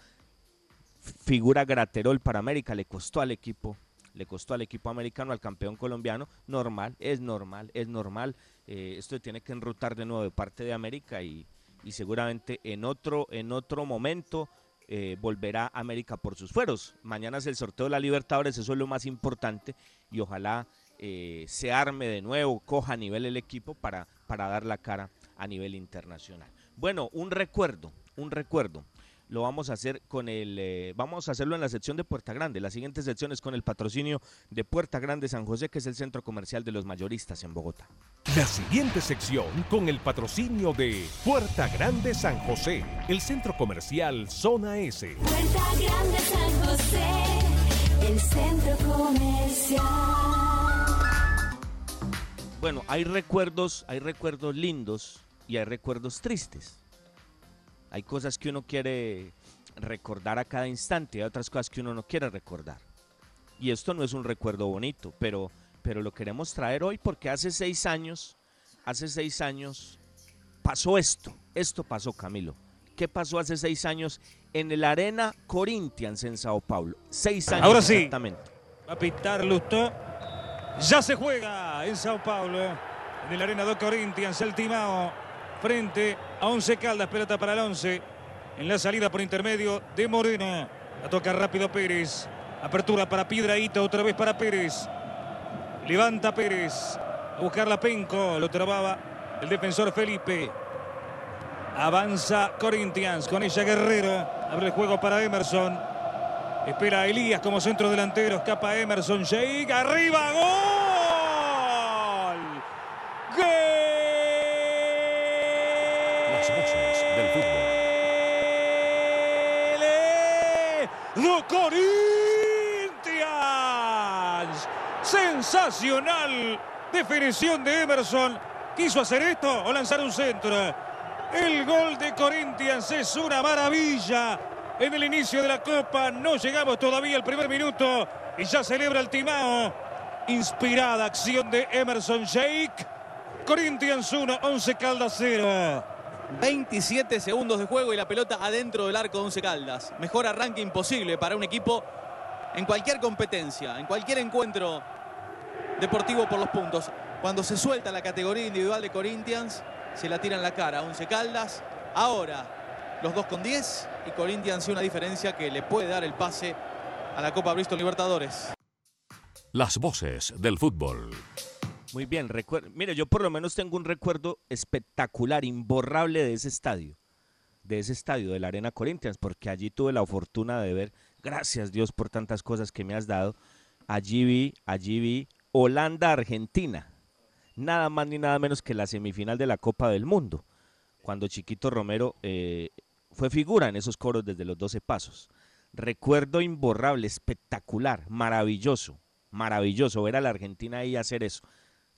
figura Graterol para América, le costó al equipo, le costó al equipo americano, al campeón colombiano, normal, es normal, es normal, eh, esto tiene que enrutar de nuevo de parte de América y, seguramente en otro, en otro momento eh, volverá América por sus fueros. Mañana es el sorteo de la Libertadores, eso es lo más importante y ojalá eh, se arme de nuevo, coja a nivel el equipo para, para dar la cara a nivel internacional. Bueno, un recuerdo, un recuerdo lo vamos a hacer con el, eh, vamos a hacerlo en la sección de Puerta Grande. La siguiente sección es con el patrocinio de Puerta Grande San José, que es el centro comercial de los mayoristas en Bogotá. La siguiente sección con el patrocinio de Puerta Grande San José, el centro comercial Zona S. Puerta Grande San José, el centro comercial. Bueno, hay recuerdos, hay recuerdos lindos y hay recuerdos tristes. Hay cosas que uno quiere recordar a cada instante, hay otras cosas que uno no quiere recordar. Y esto no es un recuerdo bonito, pero, pero lo queremos traer hoy porque hace seis años, hace seis años pasó esto. Esto pasó, Camilo. ¿Qué pasó hace seis años en el Arena Corinthians en Sao Paulo? Seis años Ahora sí. exactamente. Va a pitar Lusto. Ya se juega en Sao Paulo, en el Arena do Corinthians, el Timao frente a Once Caldas, pelota para el Once. En la salida por intermedio de Moreno. La toca rápido Pérez. Apertura para Piedraíta, otra vez para Pérez. Levanta Pérez. A buscar la Penco. Lo trababa el defensor Felipe. Avanza Corinthians. Con ella Guerrero. Abre el juego para Emerson. Espera a Elías como centro delantero. Escapa Emerson. Llega arriba. ¡Gol! Corinthians. Sensacional definición de Emerson. ¿Quiso hacer esto o lanzar un centro? El gol de Corinthians es una maravilla. En el inicio de la Copa no llegamos todavía al primer minuto y ya celebra el Timao. Inspirada acción de Emerson Shake. Corinthians 1, 11 Caldas 0. 27 segundos de juego y la pelota adentro del arco de Once Caldas. Mejor arranque imposible para un equipo en cualquier competencia, en cualquier encuentro deportivo por los puntos. Cuando se suelta la categoría individual de Corinthians, se la tira en la cara Once Caldas. Ahora los dos con 10 y Corinthians una diferencia que le puede dar el pase a la Copa Bristol Libertadores. Las voces del fútbol. Muy bien, mire, yo por lo menos tengo un recuerdo espectacular, imborrable de ese estadio, de ese estadio de la Arena Corinthians, porque allí tuve la fortuna de ver, gracias Dios por tantas cosas que me has dado, allí vi, allí vi Holanda-Argentina, nada más ni nada menos que la semifinal de la Copa del Mundo, cuando Chiquito Romero eh, fue figura en esos coros desde los 12 pasos. Recuerdo imborrable, espectacular, maravilloso, maravilloso ver a la Argentina ahí hacer eso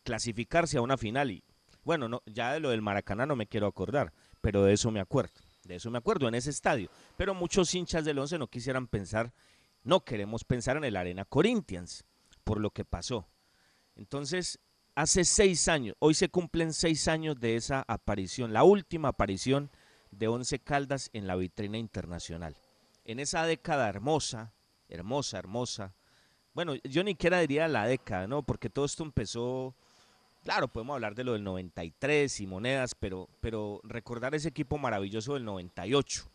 clasificarse a una final y bueno, no, ya de lo del Maracaná no me quiero acordar, pero de eso me acuerdo, de eso me acuerdo en ese estadio. Pero muchos hinchas del Once no quisieran pensar, no queremos pensar en el Arena Corinthians por lo que pasó. Entonces, hace seis años, hoy se cumplen seis años de esa aparición, la última aparición de Once Caldas en la vitrina internacional. En esa década hermosa, hermosa, hermosa. Bueno, yo ni siquiera diría la década, ¿no? Porque todo esto empezó, claro, podemos hablar de lo del 93 y monedas, pero, pero recordar ese equipo maravilloso del 98,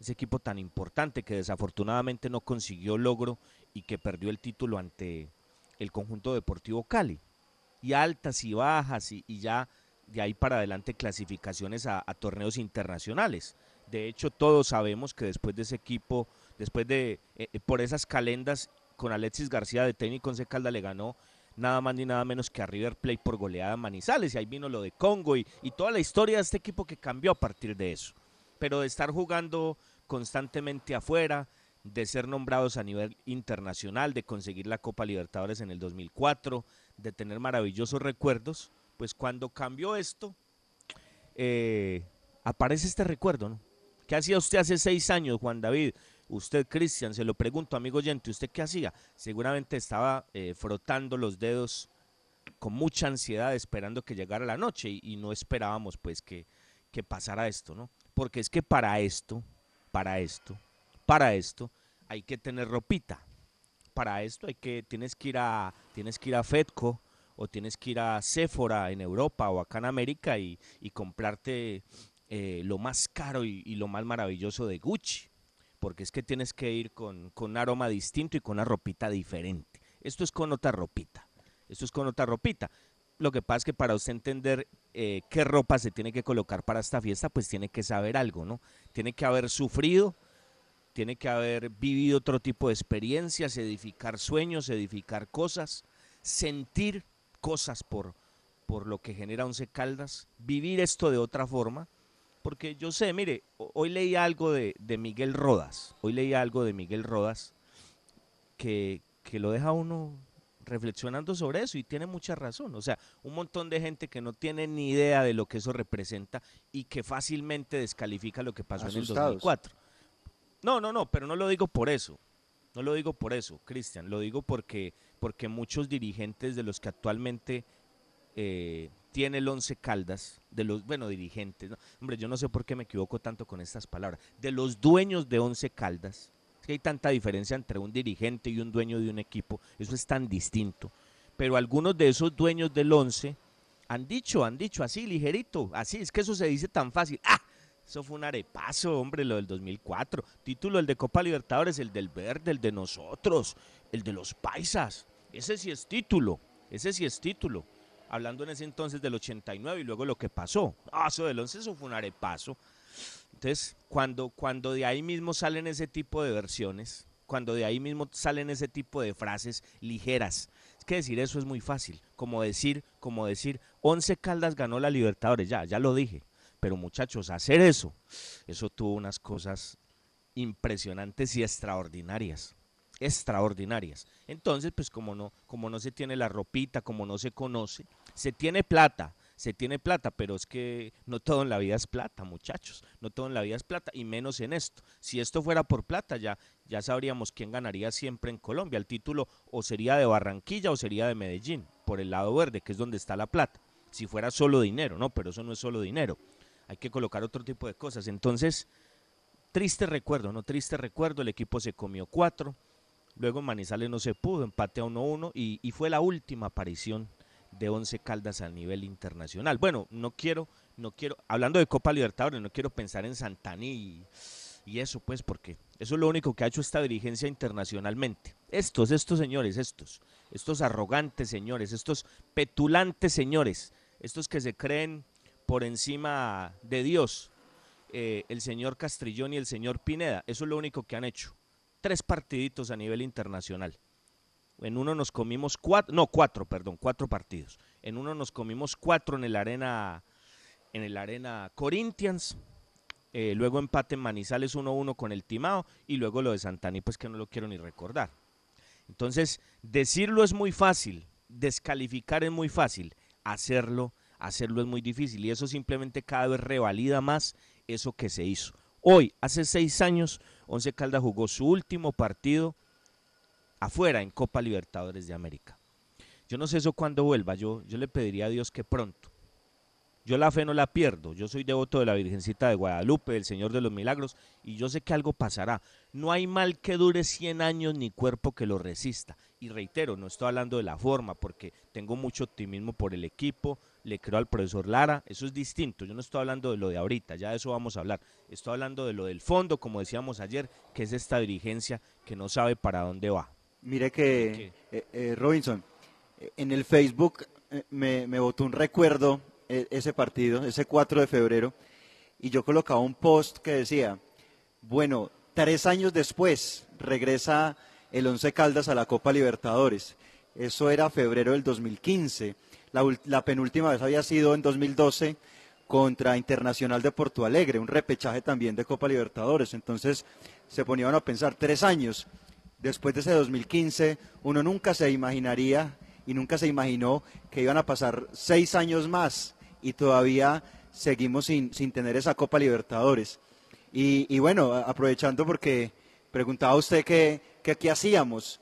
ese equipo tan importante que desafortunadamente no consiguió logro y que perdió el título ante el conjunto deportivo Cali. Y altas y bajas y, ya de ahí para adelante clasificaciones a, a torneos internacionales. De hecho, todos sabemos que después de ese equipo, después de, eh, eh, por esas calendas, con Alexis García de técnico Once Calda le ganó nada más ni nada menos que a River Plate por goleada Manizales. Y ahí vino lo de Congo y, y toda la historia de este equipo que cambió a partir de eso. Pero de estar jugando constantemente afuera, de ser nombrados a nivel internacional, de conseguir la Copa Libertadores en el 2004, de tener maravillosos recuerdos, pues cuando cambió esto, eh, aparece este recuerdo, ¿no? ¿Qué hacía usted hace seis años, Juan David? Usted, Cristian, se lo pregunto, amigo oyente, ¿usted qué hacía? Seguramente estaba eh, frotando los dedos con mucha ansiedad esperando que llegara la noche y, no esperábamos pues que, que pasara esto, ¿no? Porque es que para esto, para esto, para esto hay que tener ropita. Para esto hay que tienes que ir a tienes que ir a Fedco o tienes que ir a Sephora en Europa o acá en América y, comprarte eh, lo más caro y, lo más maravilloso de Gucci. Porque es que tienes que ir con, con un aroma distinto y con una ropita diferente. Esto es con otra ropita. Esto es con otra ropita. Lo que pasa es que para usted entender eh, qué ropa se tiene que colocar para esta fiesta, pues tiene que saber algo, ¿no? Tiene que haber sufrido, tiene que haber vivido otro tipo de experiencias, edificar sueños, edificar cosas, sentir cosas por, por lo que genera Once Caldas, vivir esto de otra forma, porque yo sé, mire, hoy leí algo de, de Miguel Rodas, hoy leí algo de Miguel Rodas que, que lo deja uno reflexionando sobre eso y tiene mucha razón. O sea, un montón de gente que no tiene ni idea de lo que eso representa y que fácilmente descalifica lo que pasó Asustados. en el 2004. No, no, no, pero no lo digo por eso. No lo digo por eso, Cristian. Lo digo porque, porque muchos dirigentes de los que actualmente eh, tiene el Once Caldas, de los, bueno, dirigentes, hombre, yo no sé por qué me equivoco tanto con estas palabras, de los dueños de Once Caldas, es que hay tanta diferencia entre un dirigente y un dueño de un equipo, eso es tan distinto, pero algunos de esos dueños del Once han dicho, han dicho así, ligerito, así, es que eso se dice tan fácil, ¡ah! Eso fue un arepazo, hombre, lo del 2004. Título el de Copa Libertadores, el del Verde, el de nosotros, el de los paisas. Ese sí es título, ese sí es título hablando en ese entonces del 89 y luego lo que pasó. Ah, eso del 11 eso fue un arepaso. Entonces, cuando, cuando de ahí mismo salen ese tipo de versiones, cuando de ahí mismo salen ese tipo de frases ligeras, es que decir eso es muy fácil, como decir, como decir, 11 Caldas ganó la Libertadores, ya, ya lo dije. Pero muchachos, hacer eso, eso tuvo unas cosas impresionantes y extraordinarias extraordinarias. Entonces, pues como no, como no se tiene la ropita, como no se conoce, se tiene plata, se tiene plata, pero es que no todo en la vida es plata, muchachos, no todo en la vida es plata, y menos en esto. Si esto fuera por plata, ya, ya sabríamos quién ganaría siempre en Colombia. El título o sería de Barranquilla o sería de Medellín, por el lado verde, que es donde está la plata. Si fuera solo dinero, no, pero eso no es solo dinero. Hay que colocar otro tipo de cosas. Entonces, triste recuerdo, no triste recuerdo, el equipo se comió cuatro, Luego Manizales no se pudo, empate a 1-1 y, y, fue la última aparición de Once Caldas a nivel internacional. Bueno, no quiero, no quiero, hablando de Copa Libertadores, no quiero pensar en Santaní y, y eso pues porque eso es lo único que ha hecho esta dirigencia internacionalmente. Estos, estos señores, estos, estos arrogantes señores, estos petulantes señores, estos que se creen por encima de Dios, eh, el señor Castrillón y el señor Pineda, eso es lo único que han hecho tres partiditos a nivel internacional. En uno nos comimos cuatro, no, cuatro, perdón, cuatro partidos. En uno nos comimos cuatro en el Arena, en el Arena Corinthians. Eh, luego empate en Manizales 1-1 con el Timao y luego lo de Santani, pues que no lo quiero ni recordar. Entonces, decirlo es muy fácil, descalificar es muy fácil, hacerlo, hacerlo es muy difícil y eso simplemente cada vez revalida más eso que se hizo. Hoy, hace seis años, Once Caldas jugó su último partido afuera en Copa Libertadores de América. Yo no sé eso cuándo vuelva, yo, yo le pediría a Dios que pronto. yo la fe no la pierdo. Yo soy devoto de la Virgencita de Guadalupe, del Señor de los Milagros, y yo sé que algo pasará. No hay mal que dure 100 años ni cuerpo que lo resista. Y reitero, no estoy hablando de la forma, porque tengo mucho optimismo por el equipo, le creo al profesor Lara, eso es distinto. Yo no estoy hablando de lo de ahorita, ya de eso vamos a hablar. Estoy hablando de lo del fondo, como decíamos ayer, que es esta dirigencia que no sabe para dónde va. Mire que, eh, eh, Robinson, eh, en el Facebook eh, me, me botó un recuerdo ese partido, ese 4 de febrero, y yo colocaba un post que decía, bueno, tres años después regresa el Once Caldas a la Copa Libertadores. Eso era febrero del 2015. La, la penúltima vez había sido en 2012 contra Internacional de Porto Alegre, un repechaje también de Copa Libertadores. Entonces se ponían a pensar, tres años después de ese 2015, uno nunca se imaginaría y nunca se imaginó que iban a pasar seis años más y todavía seguimos sin, sin tener esa Copa Libertadores. Y, bueno, aprovechando porque preguntaba usted qué hacíamos.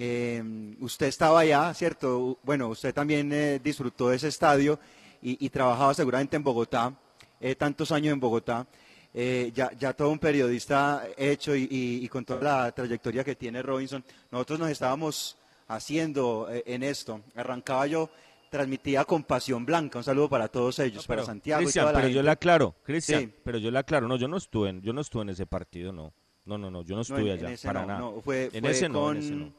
Eh, usted estaba allá, ¿cierto? Bueno, usted también eh, disfrutó de ese estadio y, y trabajaba seguramente en Bogotá, eh, tantos años en Bogotá. Eh, ya, ya todo un periodista hecho y, y- y con toda la trayectoria que tiene Robinson, nosotros nos estábamos haciendo eh, en esto. Arrancaba yo, transmitía con Pasión Blanca, un saludo para todos ellos, para Pero, Santiago Cristian, y toda la pero yo le aclaro, Cristian, Sí. pero yo le aclaro, no, yo no estuve en, yo no estuve en ese partido, no. No, no, no, yo no estuve en- en allá, ese para no, nada. fue- en fue ese no, en con- ese no.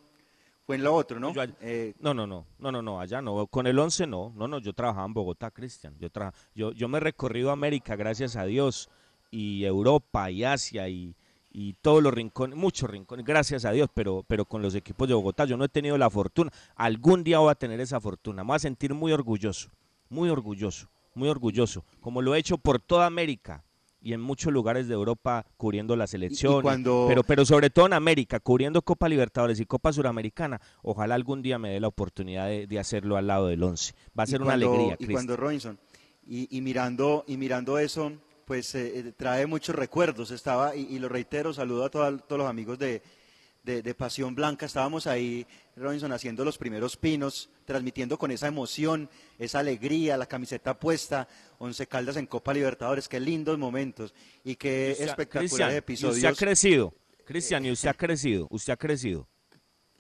Fue en lo otro, ¿no? Yo all- Eh, no, no, no, no, no, no, allá no. Con el 11 no, no, no, yo trabajaba en Bogotá, Cristian. Yo, yo, yo me he recorrido América, gracias a Dios, y Europa, y Asia, y, y todos los rincones, muchos rincones, gracias a Dios, pero, pero con los equipos de Bogotá yo no he tenido la fortuna. Algún día voy a tener esa fortuna, me voy a sentir muy orgulloso, muy orgulloso, muy orgulloso, como lo he hecho por toda América y en muchos lugares de Europa cubriendo la selección, cuando- pero, pero sobre todo en América, cubriendo Copa Libertadores y Copa Suramericana, ojalá algún día me dé la oportunidad de, de hacerlo al lado del 11. Va a ser una alegría, Y cuando Robinson, y, y mirando, y mirando eso, pues eh, eh, trae muchos recuerdos. Estaba, y, y lo reitero, saludo a toda- todos los amigos de, de, de Pasión Blanca. Estábamos ahí, Robinson, haciendo los primeros pinos, transmitiendo con esa emoción, esa alegría, la camiseta puesta, Once Caldas en Copa Libertadores. Qué lindos momentos y qué Usted- espectaculares y episodios. usted ha crecido, Cristian, y usted ha crecido, usted ha crecido.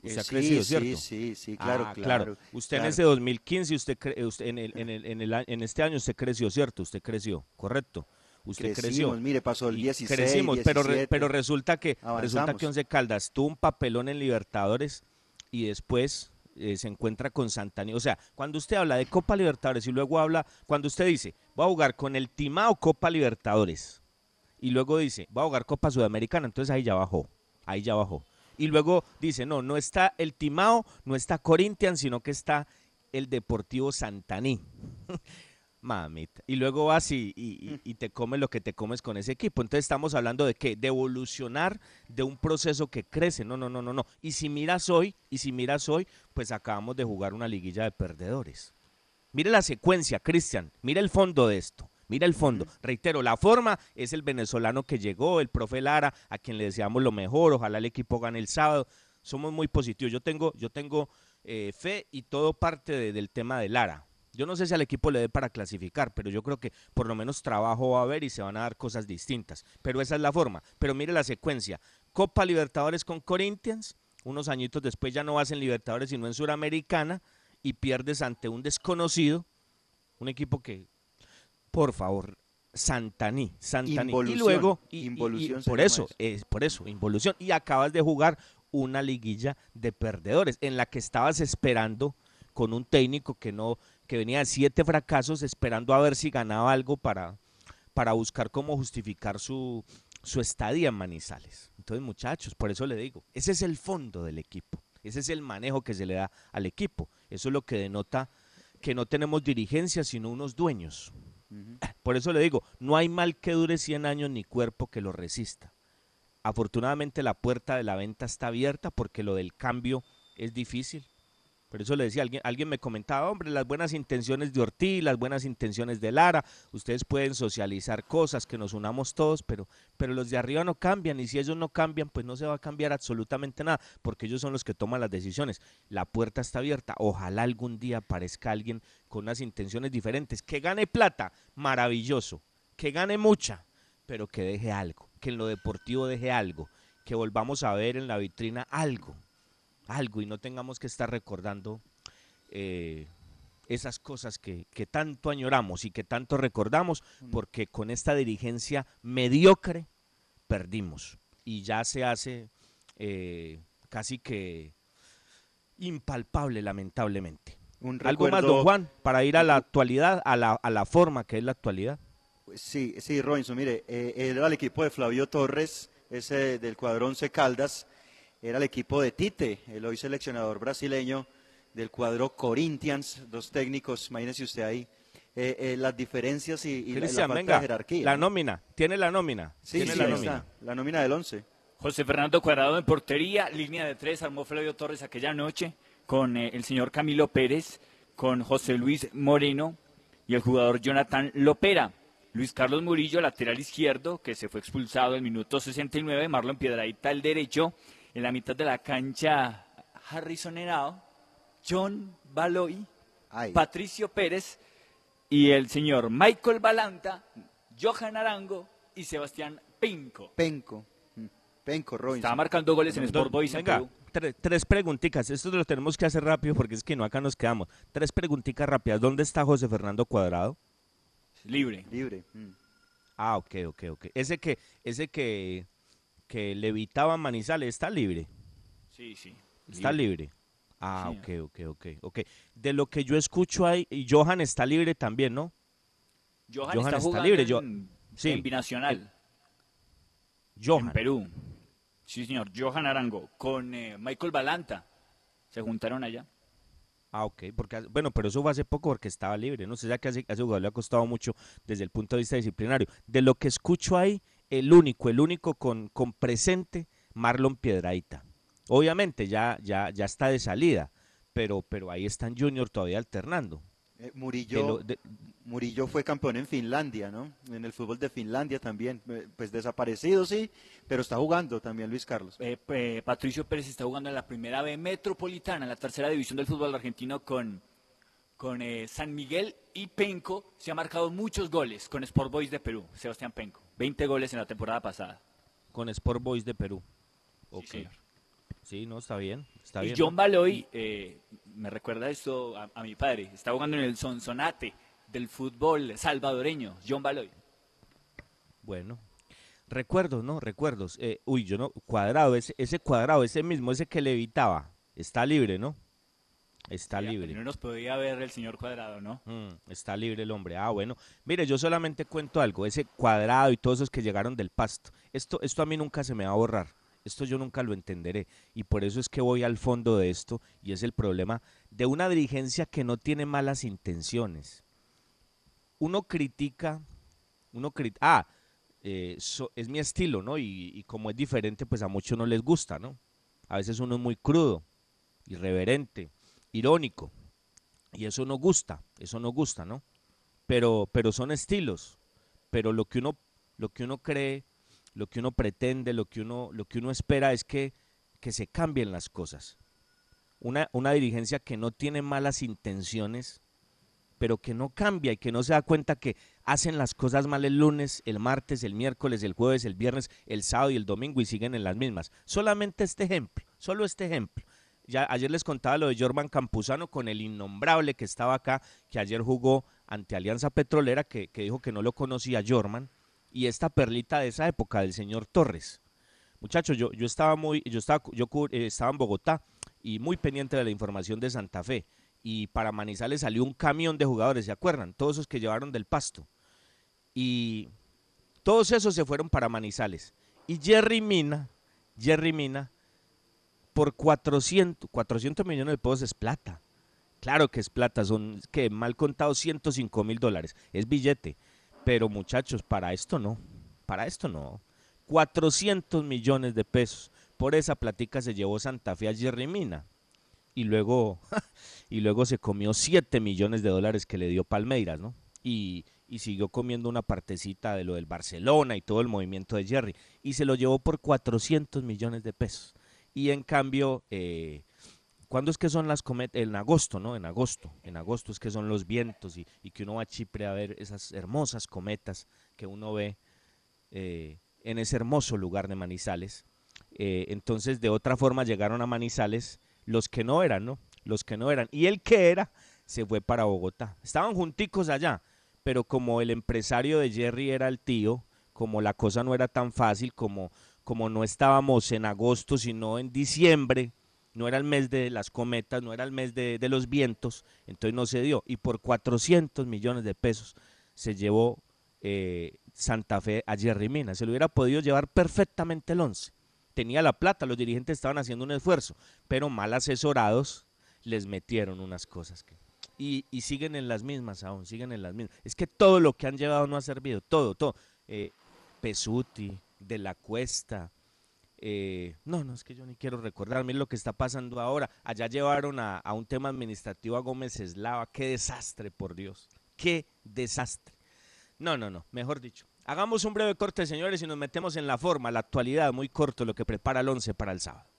Usted Eh, ha sí, crecido, sí, ¿cierto? sí, sí, claro, Ah, claro, Usted en claro. ese 2015, usted, usted en, el, en, el, en, el en este año usted creció, ¿cierto? Usted creció, correcto. Usted creció. Crecimos, mire, pasó el Y 16, Crecimos, pero, re- 17. pero resulta que resulta Avanzamos. que Once Caldas tuvo un papelón en Libertadores y después eh, se encuentra con Santani. O sea, cuando usted habla de Copa Libertadores y luego habla, cuando usted dice, voy a jugar con el Timao Copa Libertadores y luego dice, voy a jugar Copa Sudamericana, entonces ahí ya bajó, ahí ya bajó. Y luego dice, no, no está el Timao, no está Corinthians, sino que está el Deportivo Santaní. Mamita. Y luego vas y, y- y- te comes lo que te comes con ese equipo. Entonces estamos hablando de qué? De evolucionar de un proceso que crece. No, no, no, no, no. Y si miras hoy, y si miras hoy, pues acabamos de jugar una liguilla de perdedores. Mire la secuencia, Cristian. Mire el fondo de esto. Mira el fondo. Reitero, la forma es el venezolano que llegó, el profe Lara, a quien le deseamos lo mejor. Ojalá el equipo gane el sábado. Somos muy positivos. Yo tengo, yo tengo eh, fe y todo parte de- del tema de Lara. Yo no sé si al equipo le dé para clasificar, pero yo creo que por lo menos trabajo va a haber y se van a dar cosas distintas. Pero esa es la forma. Pero mire la secuencia. Copa Libertadores con Corinthians. Unos añitos después ya no vas en Libertadores sino en Suramericana y pierdes ante un desconocido. Un equipo que, por favor, Santaní, Santaní. Involución, y luego, y- involución por eso, eso. es por eso, involución. Y acabas de jugar una liguilla de perdedores en la que estabas esperando con un técnico que no, que venía de siete fracasos, esperando a ver si ganaba algo para, para buscar cómo justificar su, su estadía en Manizales. Entonces, muchachos, por eso le digo, ese es el fondo del equipo, ese es el manejo que se le da al equipo. Eso es lo que denota que no tenemos dirigencia, sino unos dueños. Por eso le digo, no hay mal que dure 100 años ni cuerpo que lo resista. Afortunadamente la puerta de la venta está abierta porque lo del cambio es difícil. Por eso le decía, alguien, alguien me comentaba, hombre, las buenas intenciones de Ortiz, las buenas intenciones de Lara, ustedes pueden socializar cosas, que nos unamos todos, pero, pero los de arriba no cambian y si ellos no cambian, pues no se va a cambiar absolutamente nada, porque ellos son los que toman las decisiones. La puerta está abierta, ojalá algún día aparezca alguien con unas intenciones diferentes, que gane plata, maravilloso, que gane mucha, pero que deje algo, que en lo deportivo deje algo, que volvamos a ver en la vitrina algo algo y no tengamos que estar recordando eh, esas cosas que, que, tanto añoramos y que tanto recordamos, porque con esta dirigencia mediocre perdimos y ya se hace eh, casi que impalpable, lamentablemente. Un Algo más, don Juan, para ir a la actualidad, a la, a la forma que es la actualidad. Sí, sí, Robinson, mire, eh, era el equipo de Flavio Torres, ese del cuadrón C Caldas, era el equipo de Tite, el hoy seleccionador brasileño del cuadro Corinthians, dos técnicos, imagínese usted ahí, eh, eh, las diferencias y, y la, la falta venga, de jerarquía. La ¿no? nómina, tiene la nómina. Sí, tiene sí, la ahí nómina. está, la nómina del 11. José Fernando Cuadrado en portería, línea de tres, armó Flavio Torres aquella noche con eh, el señor Camilo Pérez, con José Luis Moreno y el jugador Jonathan Lopera. Luis Carlos Murillo, lateral izquierdo, que se fue expulsado en minuto 69, Marlon Piedradita el derecho, en la mitad de la cancha Harrison Henao, John Baloy, Patricio Pérez y el señor Michael Balanta, Johan Arango y Sebastián Penco. Penco, mm, Penco, Robinson. Estaba marcando goles en Sport Boys en Venga, Perú. tre- tres preguntitas. Esto lo tenemos que hacer rápido porque es que no, acá nos quedamos. Tres preguntitas rápidas. ¿Dónde está José Fernando Cuadrado? Libre. Libre. mm. Ah, ok, ok, ok. Ese que, ese que, que levitaba Manizales está libre. Sí, sí. Está libre. Ah, Sí. ok, ok, ok, ok. De lo que yo escucho ahí, y Johan está libre también, ¿no? Johan, Johan está, está jugando libre, en, yo- sí. en Binacional, Johan. en Perú. Sí, señor. Johan Arango con eh, Michael Balanta. Se juntaron allá. Ah, ok, porque, hace- bueno, pero eso fue hace poco porque estaba libre, ¿no? sé ya que a ese jugador le ha costado mucho desde el punto de vista disciplinario. De lo que escucho ahí, el único, el único con, con presente, Marlon Piedraíta. Obviamente ya, ya, ya está de salida, pero, pero ahí están Junior todavía alternando. Eh, Murillo, De lo- de- Murillo fue campeón en Finlandia, ¿no? En el fútbol de Finlandia también. Eh, Pues desaparecido, sí, pero está jugando también Luis Carlos. Eh, eh, Patricio Pérez está jugando en la primera B metropolitana, en la tercera división del fútbol argentino con, con eh, San Miguel y Penco. Se ha marcado muchos goles con Sport Boys de Perú, Sebastián Penco. 20 goles en la temporada pasada. Con Sport Boys de Perú. Ok. Sí, no, está bien. Está y bien, John. Baloy, eh, me recuerda esto a, a mi padre, está jugando en el Sonsonate del fútbol salvadoreño, John Baloy. Bueno, recuerdos, ¿no? Recuerdos. Eh, uy, yo no, cuadrado, ese, ese cuadrado, ese mismo, ese que levitaba, está libre, ¿no? Está libre. No nos podía ver el señor Cuadrado, ¿no? Mm, está libre el hombre. Ah, bueno. Mire, yo solamente cuento algo. Ese cuadrado y todos esos que llegaron del pasto. Esto, esto a mí nunca se me va a borrar. Esto yo nunca lo entenderé. Y por eso es que voy al fondo de esto. Y es el problema de una dirigencia que no tiene malas intenciones. Uno critica, uno critica, ah, eh, so- es mi estilo, ¿no? Y, y como es diferente, pues a muchos no les gusta, ¿no? A veces uno es muy crudo, irreverente, irónico. Y eso no gusta, eso no gusta, ¿no? Pero, pero son estilos. Pero lo que uno, lo que uno cree, lo que uno pretende, lo que uno, lo que uno espera es que, que se cambien las cosas. Una, una dirigencia que no tiene malas intenciones, pero que no cambia y que no se da cuenta que hacen las cosas mal el lunes, el martes, el miércoles, el jueves, el viernes, el sábado y el domingo y siguen en las mismas. Solamente este ejemplo, solo este ejemplo. Ya ayer les contaba lo de Jorman Campuzano con el innombrable que estaba acá, que ayer jugó ante Alianza Petrolera, que, que dijo que no lo conocía Jorman, y esta perlita de esa época del señor Torres. Muchachos, yo, yo estaba muy, yo estaba, yo eh, estaba en Bogotá y muy pendiente de la información de Santa Fe. Y para Manizales salió un camión de jugadores, ¿se acuerdan? Todos esos que llevaron del pasto. Y todos esos se fueron para Manizales. Y Jerry Mina, Jerry Mina, por 400, 400 millones de pesos es plata. Claro que es plata, son que mal contado 105 mil dólares, es billete. Pero muchachos, para esto no, para esto no. 400 millones de pesos. Por esa platica se llevó Santa Fe a Jerry Mina. y luego, y luego se comió 7 millones de dólares que le dio Palmeiras, ¿no? Y, y siguió comiendo una partecita de lo del Barcelona y todo el movimiento de Jerry. Y se lo llevó por 400 millones de pesos. Y en cambio, eh, ¿cuándo es que son las cometas? En agosto, ¿no? En agosto. En agosto es que son los vientos y, que uno va a Chipre a ver esas hermosas cometas que uno ve eh, en ese hermoso lugar de Manizales. Eh, entonces, de otra forma, llegaron a Manizales los que no eran, ¿no? Los que no eran. Y el que era se fue para Bogotá. Estaban junticos allá, pero como el empresario de Jerry era el tío, como la cosa no era tan fácil, como, como no estábamos en agosto, sino en diciembre, no era el mes de las cometas, no era el mes de, los vientos, entonces no se dio. Y por 400 millones de pesos se llevó eh, Santa Fe a Jerry Mina. Se lo hubiera podido llevar perfectamente el 11. Tenía la plata, los dirigentes estaban haciendo un esfuerzo, pero mal asesorados les metieron unas cosas que... Y, y siguen en las mismas aún, siguen en las mismas. Es que todo lo que han llevado no ha servido, todo, todo. Eh, Pesuti, De la Cuesta, eh, no, no, es que yo ni quiero recordar, miren lo que está pasando ahora. Allá llevaron a, a un tema administrativo a Gómez Eslava, qué desastre, por Dios, qué desastre. No, no, no, mejor dicho. Hagamos un breve corte, señores, y nos metemos en la forma, la actualidad, muy corto, lo que prepara el 11 para el sábado.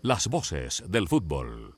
Las voces del fútbol.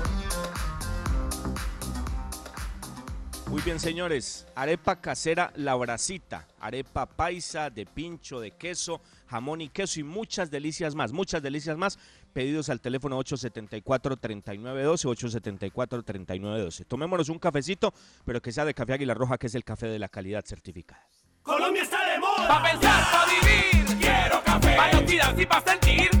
Muy bien, señores. Arepa casera La Bracita. Arepa paisa de pincho, de queso, jamón y queso y muchas delicias más. Muchas delicias más. Pedidos al teléfono 874-3912, 874-3912. Tomémonos un cafecito, pero que sea de café Águila Roja, que es el café de la calidad certificada. Colombia está de moda. Pa' pensar, pa' vivir. Quiero café. Pa' cuidarse y pa' sentir.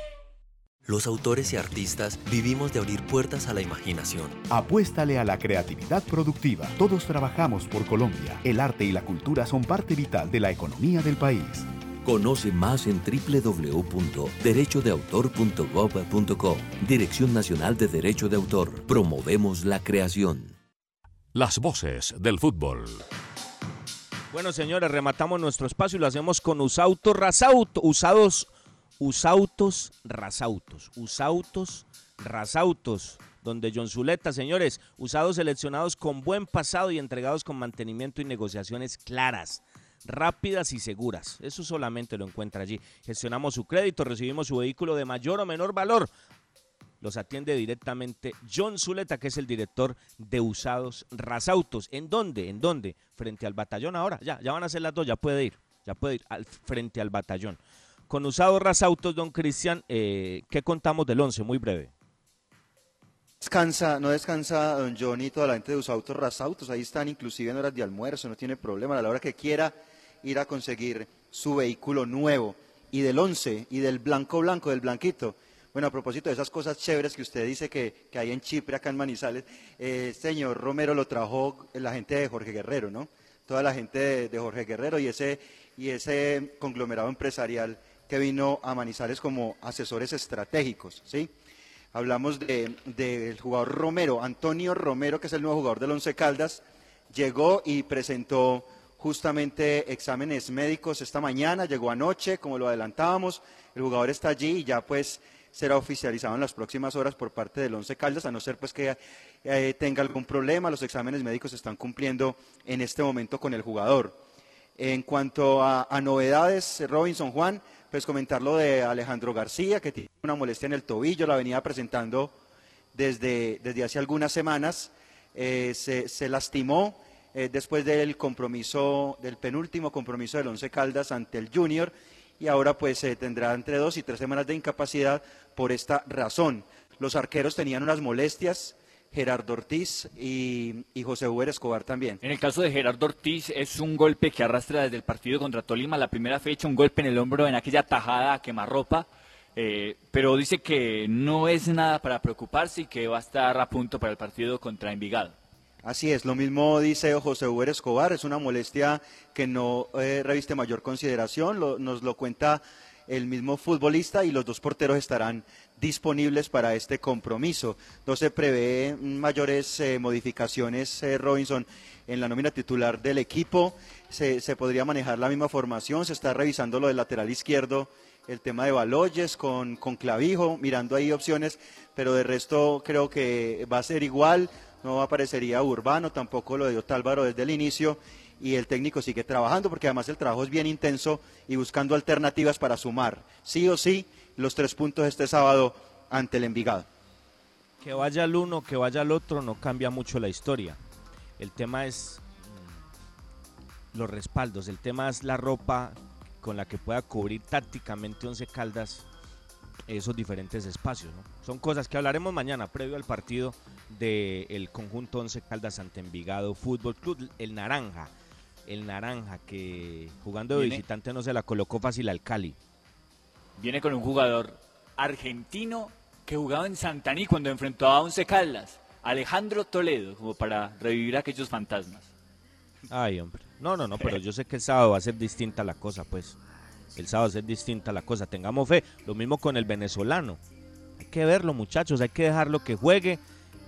Los autores y artistas vivimos de abrir puertas a la imaginación. Apuéstale a la creatividad productiva. Todos trabajamos por Colombia. El arte y la cultura son parte vital de la economía del país. Conoce más en www.derechodeautor.gov.co. Dirección Nacional de Derecho de Autor. Promovemos la creación. Las voces del fútbol. Bueno, señores, rematamos nuestro espacio y lo hacemos con Usautos Rasauto, usados, Usautos Rasautos, Usautos Rasautos, donde John Zuleta, señores, usados seleccionados con buen pasado y entregados con mantenimiento y negociaciones claras, rápidas y seguras. Eso solamente lo encuentra allí. Gestionamos su crédito, recibimos su vehículo de mayor o menor valor. Los atiende directamente John Zuleta, que es el director de Usados Rasautos. ¿En dónde? ¿En dónde? Frente al batallón ahora. Ya, ya van a ser las dos, ya puede ir. Ya puede ir al, frente al batallón. Con Usados Rasautos, don Cristian, eh, ¿qué contamos del 11? Muy breve. Descansa, no descansa don Johnny toda la gente de Usautos Rasautos, ahí están inclusive en horas de almuerzo, no tiene problema, a la hora que quiera ir a conseguir su vehículo nuevo y del 11 y del blanco blanco, del blanquito. Bueno, a propósito de esas cosas chéveres que usted dice que, que hay en Chipre, acá en Manizales, eh, señor Romero lo trajo la gente de Jorge Guerrero, ¿no? Toda la gente de, de Jorge Guerrero y ese, y ese conglomerado empresarial que vino a Manizales como asesores estratégicos, ¿sí? Hablamos del de, jugador Romero, Antonio Romero, que es el nuevo jugador del Once Caldas, llegó y presentó justamente exámenes médicos esta mañana, llegó anoche, como lo adelantábamos, el jugador está allí y ya pues será oficializado en las próximas horas por parte del Once Caldas, a no ser pues que eh, tenga algún problema. Los exámenes médicos se están cumpliendo en este momento con el jugador. En cuanto a novedades, Robinson Juan, pues comentar lo de Alejandro García, que tiene una molestia en el tobillo, la venía presentando desde, desde hace algunas semanas. Eh, se, se lastimó eh, después del compromiso, del penúltimo compromiso del Once Caldas ante el Junior y ahora pues se tendrá entre dos y tres semanas de incapacidad por esta razón. Los arqueros tenían unas molestias, Gerardo Ortiz y, y José Uber Escobar también. En el caso de Gerardo Ortiz es un golpe que arrastra desde el partido contra Tolima, la primera fecha, un golpe en el hombro en aquella tajada a quemarropa, eh, pero dice que no es nada para preocuparse y que va a estar a punto para el partido contra Envigado. Así es, lo mismo dice José Uber Escobar, es una molestia que no eh, reviste mayor consideración, lo- nos lo cuenta el mismo futbolista y los dos porteros estarán disponibles para este compromiso. No se prevé mayores eh, modificaciones, eh, Robinson, en la nómina titular del equipo. Se, se podría manejar la misma formación, se está revisando lo del lateral izquierdo, el tema de Baloyes con, con Clavijo, mirando ahí opciones, pero de resto creo que va a ser igual, no aparecería Urbano, tampoco lo de Otálvaro desde el inicio y el técnico sigue trabajando porque además el trabajo es bien intenso y buscando alternativas para sumar, sí o sí, los tres puntos este sábado ante el Envigado. Que vaya el uno, que vaya el otro, no cambia mucho la historia. El tema es mm, los respaldos, el tema es la ropa con la que pueda cubrir tácticamente Once Caldas esos diferentes espacios. ¿no? Son cosas que hablaremos mañana, previo al partido del conjunto Once Caldas ante Envigado Fútbol Club, el Naranja. El Naranja que jugando de visitante no se la colocó fácil al Cali. Viene con un jugador argentino que jugaba en Santaní cuando enfrentó a Once Caldas, Alejandro Toledo, como para revivir aquellos fantasmas. Ay, hombre. No, no, no, pero yo sé que el sábado va a ser distinta la cosa, pues. El sábado va a ser distinta la cosa. Tengamos fe. Lo mismo con el venezolano. Hay que verlo, muchachos. Hay que dejarlo que juegue.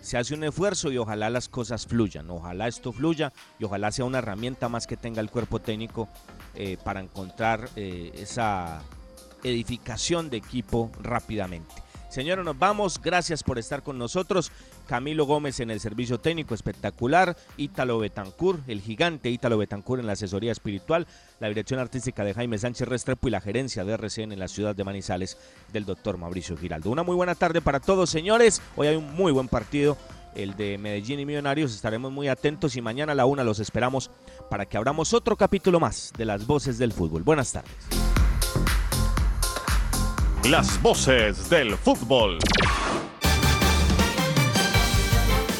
Se hace un esfuerzo y ojalá las cosas fluyan. Ojalá esto fluya y ojalá sea una herramienta más que tenga el cuerpo técnico eh, para encontrar eh, esa edificación de equipo rápidamente. Señores, nos vamos. Gracias por estar con nosotros. Camilo Gómez en el servicio técnico espectacular. Ítalo Betancur, el gigante Ítalo Betancur en la asesoría espiritual. La dirección artística de Jaime Sánchez Restrepo y la gerencia de RCN en la ciudad de Manizales del doctor Mauricio Giraldo. Una muy buena tarde para todos, señores. Hoy hay un muy buen partido. El de Medellín y Millonarios, estaremos muy atentos y mañana a la una los esperamos para que abramos otro capítulo más de las voces del fútbol. Buenas tardes. Las voces del fútbol.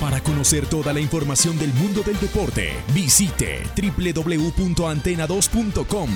Para conocer toda la información del mundo del deporte, visite www.antena2.com.